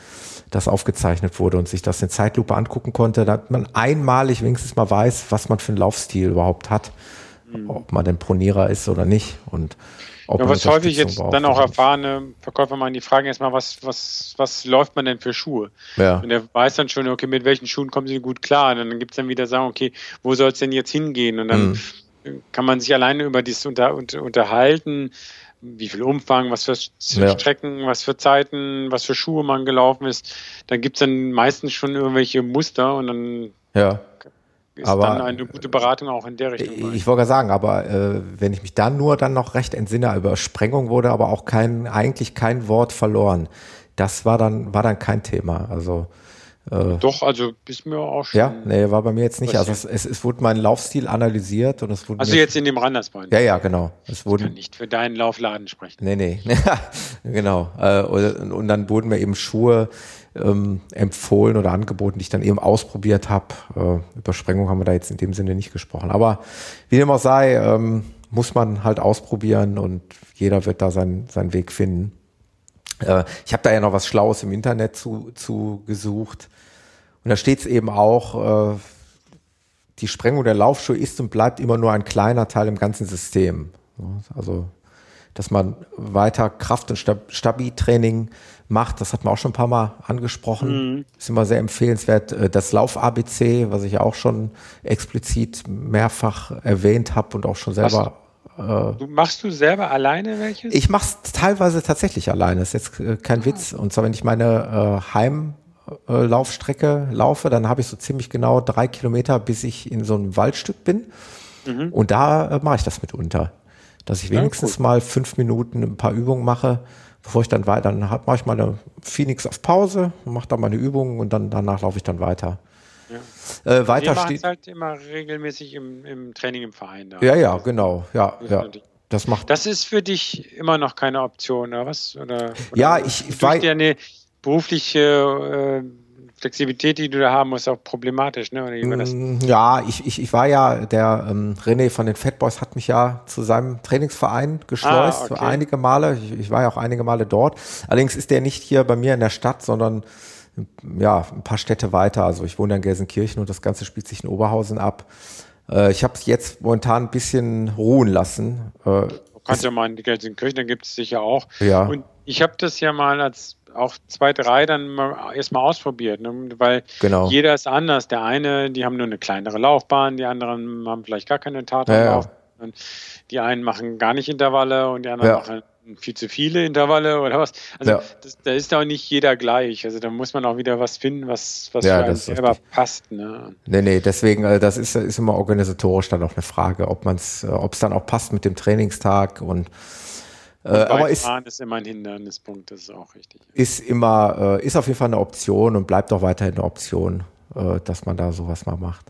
das aufgezeichnet wurde und sich das in Zeitlupe angucken konnte, damit man einmalig wenigstens mal weiß, was man für einen Laufstil überhaupt hat, mhm. ob man denn Pronierer ist oder nicht und ja, was häufig jetzt dann auch erfahrene Verkäufer machen, die fragen erstmal, was, was, was läuft man denn für Schuhe? Ja. Und der weiß dann schon, okay, mit welchen Schuhen kommen sie gut klar? Und dann gibt es dann wieder sagen, okay, wo soll es denn jetzt hingehen? Und dann mhm. kann man sich alleine über dies unter, unter, unterhalten, wie viel Umfang, was für Strecken, ja. was für Zeiten, was für Schuhe man gelaufen ist. Dann gibt es dann meistens schon irgendwelche Muster und dann ja. Ist aber, dann eine gute Beratung auch in der Richtung. Ich, ich wollte gerade sagen, aber äh, wenn ich mich dann nur dann noch recht entsinne, über Sprengung wurde aber auch kein, eigentlich kein Wort verloren. Das war dann, war dann kein Thema. Also äh, Doch, also ist mir auch schon. Ja, nee, war bei mir jetzt nicht. Also es, es, es, wurde mein Laufstil analysiert und es wurde. Also jetzt in dem Randerspoint. Ja, ja, genau. Es wurden, ich kann nicht für deinen Laufladen sprechen. Nee, nee. *laughs* genau. Äh, und, und, dann wurden mir eben Schuhe ähm, empfohlen oder angeboten, die ich dann eben ausprobiert habe. Äh, über Sprengung haben wir da jetzt in dem Sinne nicht gesprochen. Aber wie dem auch sei, ähm, muss man halt ausprobieren und jeder wird da seinen, seinen Weg finden. Äh, ich habe da ja noch was Schlaues im Internet zu, zu gesucht. Und da steht es eben auch, äh, die Sprengung der Laufschuhe ist und bleibt immer nur ein kleiner Teil im ganzen System. Also, dass man weiter Kraft- und Stabi-Training macht, das hat man auch schon ein paar Mal angesprochen. Mhm. Ist immer sehr empfehlenswert. Äh, das Lauf-ABC, was ich auch schon explizit mehrfach erwähnt habe und auch schon selber du machst du selber alleine welches? Ich mach's teilweise tatsächlich alleine. Das ist jetzt äh, kein ah. Witz. Und zwar, wenn ich meine äh, Heim äh, Laufstrecke laufe, dann habe ich so ziemlich genau drei Kilometer, bis ich in so einem Waldstück bin. Mhm. Und da äh, mache ich das mitunter. Dass ich wenigstens ja, mal fünf Minuten ein paar Übungen mache, bevor ich dann weiter, dann mache ich meine Phoenix auf Pause, mache dann meine Übungen und dann danach laufe ich dann weiter. Ja. Äh, weiter Wir steht halt immer regelmäßig im, im, Training im Verein da. Ja, ja, genau, ja, ja. Das macht. Das ist für dich immer noch keine Option, oder was? Oder, oder ja, ich, ich weiß. Ja eine berufliche äh, Flexibilität, die du da haben musst, auch problematisch, ne? Mm, ja, ich, ich, ich war ja, der ähm, René von den Fat Boys hat mich ja zu seinem Trainingsverein geschleust, ah, okay. einige Male. Ich, ich war ja auch einige Male dort. Allerdings ist der nicht hier bei mir in der Stadt, sondern ja, ein paar Städte weiter. Also ich wohne in Gelsenkirchen und das Ganze spielt sich in Oberhausen ab. Äh, ich habe es jetzt momentan ein bisschen ruhen lassen. Äh, du kannst ja mal in Gelsenkirchen, da gibt es sicher auch. Ja. Und ich habe das ja mal als auch zwei, drei dann mal erstmal ausprobiert, ne? weil genau. jeder ist anders. Der eine, die haben nur eine kleinere Laufbahn, die anderen haben vielleicht gar keine Tatanlauf. Ja, ja. Die einen machen gar nicht Intervalle und die anderen ja. machen viel zu viele Intervalle oder was. Also ja. das, da ist auch nicht jeder gleich. Also da muss man auch wieder was finden, was, was ja, für einen selber richtig. passt. Ne? Nee, nee, deswegen, also das ist, ist immer organisatorisch dann auch eine Frage, ob man es, ob es dann auch passt mit dem Trainingstag und äh, aber ist, ist immer ein Hindernispunkt, das ist auch richtig. Ist immer, äh, ist auf jeden Fall eine Option und bleibt auch weiterhin eine Option, äh, dass man da sowas mal macht.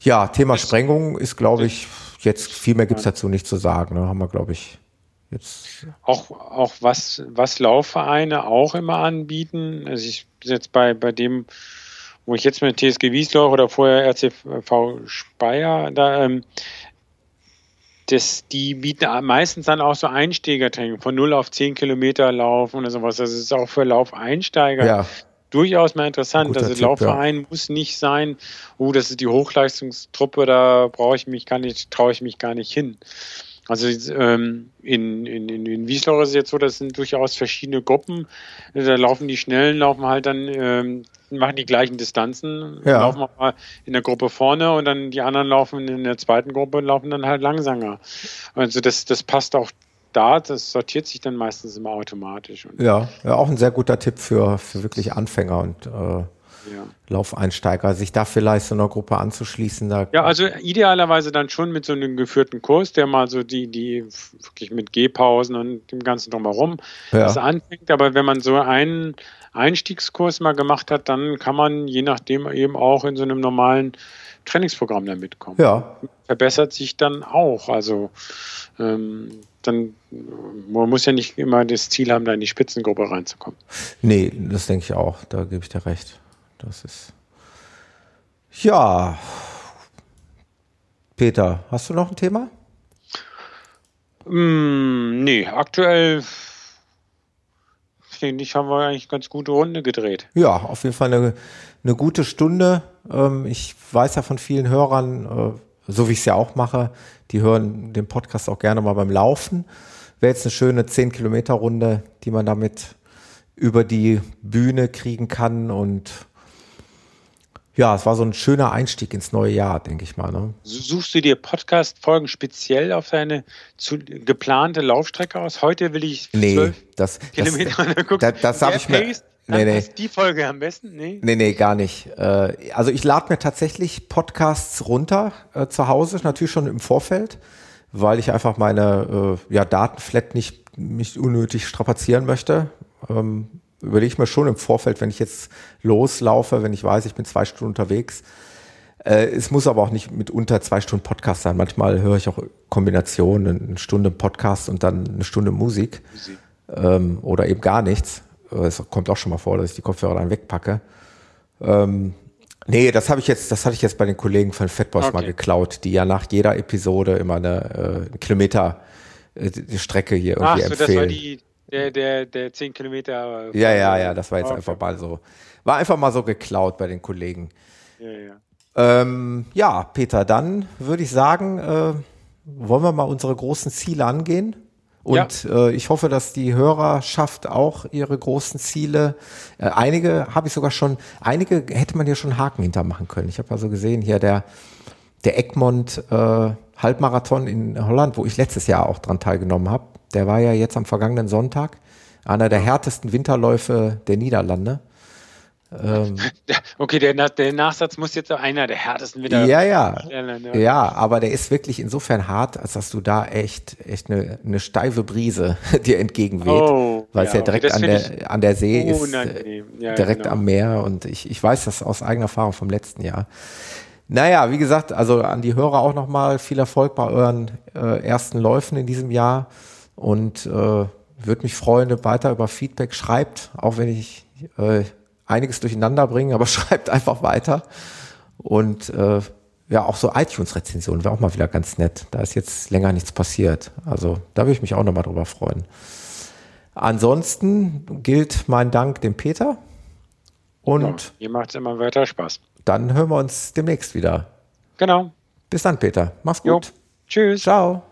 Ja, Thema Sprengung ist, glaube ich, jetzt viel mehr gibt es dazu nicht zu sagen. Ne? Haben wir, glaube ich, Jetzt. Auch, auch was, was Laufvereine auch immer anbieten. Also ich bin jetzt bei, bei dem, wo ich jetzt mit TSG Wiesloch oder vorher RCV Speyer, da, ähm, das, die bieten meistens dann auch so Einsteigertraining von 0 auf 10 Kilometer laufen oder sowas. Das ist auch für Laufeinsteiger ja. durchaus mal interessant. Guter also Tipp, Laufverein ja. muss nicht sein, oh, das ist die Hochleistungstruppe, da brauche ich mich gar nicht, traue ich mich gar nicht hin. Also ähm, in, in, in Wiesloch ist es jetzt so, das sind durchaus verschiedene Gruppen. Da laufen die Schnellen, laufen halt dann, ähm, machen die gleichen Distanzen, ja. laufen mal in der Gruppe vorne und dann die anderen laufen in der zweiten Gruppe und laufen dann halt langsamer. Also das, das passt auch da, das sortiert sich dann meistens immer automatisch. Ja, ja, auch ein sehr guter Tipp für, für wirklich Anfänger und äh ja. Laufeinsteiger, sich da vielleicht so einer Gruppe anzuschließen. Da ja, also idealerweise dann schon mit so einem geführten Kurs, der mal so die, die wirklich mit Gehpausen und dem Ganzen drumherum ja. das anfängt. Aber wenn man so einen Einstiegskurs mal gemacht hat, dann kann man je nachdem eben auch in so einem normalen Trainingsprogramm da mitkommen. Ja. Verbessert sich dann auch. Also ähm, dann man muss ja nicht immer das Ziel haben, da in die Spitzengruppe reinzukommen. Nee, das denke ich auch. Da gebe ich dir recht. Das ist. Ja. Peter, hast du noch ein Thema? Mm, nee, aktuell finde ich, haben wir eigentlich ganz gute Runde gedreht. Ja, auf jeden Fall eine, eine gute Stunde. Ähm, ich weiß ja von vielen Hörern, äh, so wie ich es ja auch mache, die hören den Podcast auch gerne mal beim Laufen. Wäre jetzt eine schöne 10 Kilometer Runde, die man damit über die Bühne kriegen kann und ja, es war so ein schöner Einstieg ins neue Jahr, denke ich mal. Ne? Suchst du dir Podcast-Folgen speziell auf deine zu, geplante Laufstrecke aus? Heute will ich nee, das, Kilometer das, das, das habe ich mir. Nee, nee. die Folge am besten? Nee, nee, nee gar nicht. Äh, also ich lade mir tatsächlich Podcasts runter äh, zu Hause, natürlich schon im Vorfeld, weil ich einfach meine äh, ja, Datenflat nicht, nicht unnötig strapazieren möchte. Ähm, überlege ich mir schon im Vorfeld, wenn ich jetzt loslaufe, wenn ich weiß, ich bin zwei Stunden unterwegs. Äh, es muss aber auch nicht mit unter zwei Stunden Podcast sein. Manchmal höre ich auch Kombinationen, eine Stunde Podcast und dann eine Stunde Musik. Musik. Ähm, oder eben gar nichts. Es kommt auch schon mal vor, dass ich die Kopfhörer dann wegpacke. Ähm, nee, das habe ich jetzt, das hatte ich jetzt bei den Kollegen von Fatboys okay. mal geklaut, die ja nach jeder Episode immer eine, äh, Kilometer äh, Strecke hier irgendwie Ach so, empfehlen. Das war die, der, der, der 10 Kilometer. Ja, ja, ja, das war jetzt okay. einfach mal so. War einfach mal so geklaut bei den Kollegen. Ja, ja. Ähm, ja Peter, dann würde ich sagen, äh, wollen wir mal unsere großen Ziele angehen? Und ja. äh, ich hoffe, dass die Hörerschaft auch ihre großen Ziele, äh, einige habe ich sogar schon, einige hätte man ja schon Haken hintermachen können. Ich habe also gesehen, hier der, der Egmont äh, Halbmarathon in Holland, wo ich letztes Jahr auch dran teilgenommen habe. Der war ja jetzt am vergangenen Sonntag einer der härtesten Winterläufe der Niederlande. Ähm, *laughs* okay, der, der, Nachsatz muss jetzt einer der härtesten wieder. Ja, ja. Ja, ja aber der ist wirklich insofern hart, als dass du da echt, echt eine, eine steife Brise *laughs* dir entgegenweht. Oh, weil es ja, ja direkt an der, an der See ist, ja, direkt genau. am Meer. Und ich, ich weiß das aus eigener Erfahrung vom letzten Jahr. Naja, wie gesagt, also an die Hörer auch nochmal viel Erfolg bei euren äh, ersten Läufen in diesem Jahr. Und äh, würde mich freuen, weiter über Feedback schreibt, auch wenn ich äh, einiges durcheinander bringen, aber *laughs* schreibt einfach weiter. Und äh, ja, auch so iTunes-Rezensionen wäre auch mal wieder ganz nett. Da ist jetzt länger nichts passiert. Also da würde ich mich auch nochmal drüber freuen. Ansonsten gilt mein Dank dem Peter. Und ja, ihr macht es immer weiter Spaß. Dann hören wir uns demnächst wieder. Genau. Bis dann, Peter. Mach's gut. Jo. Tschüss. Ciao.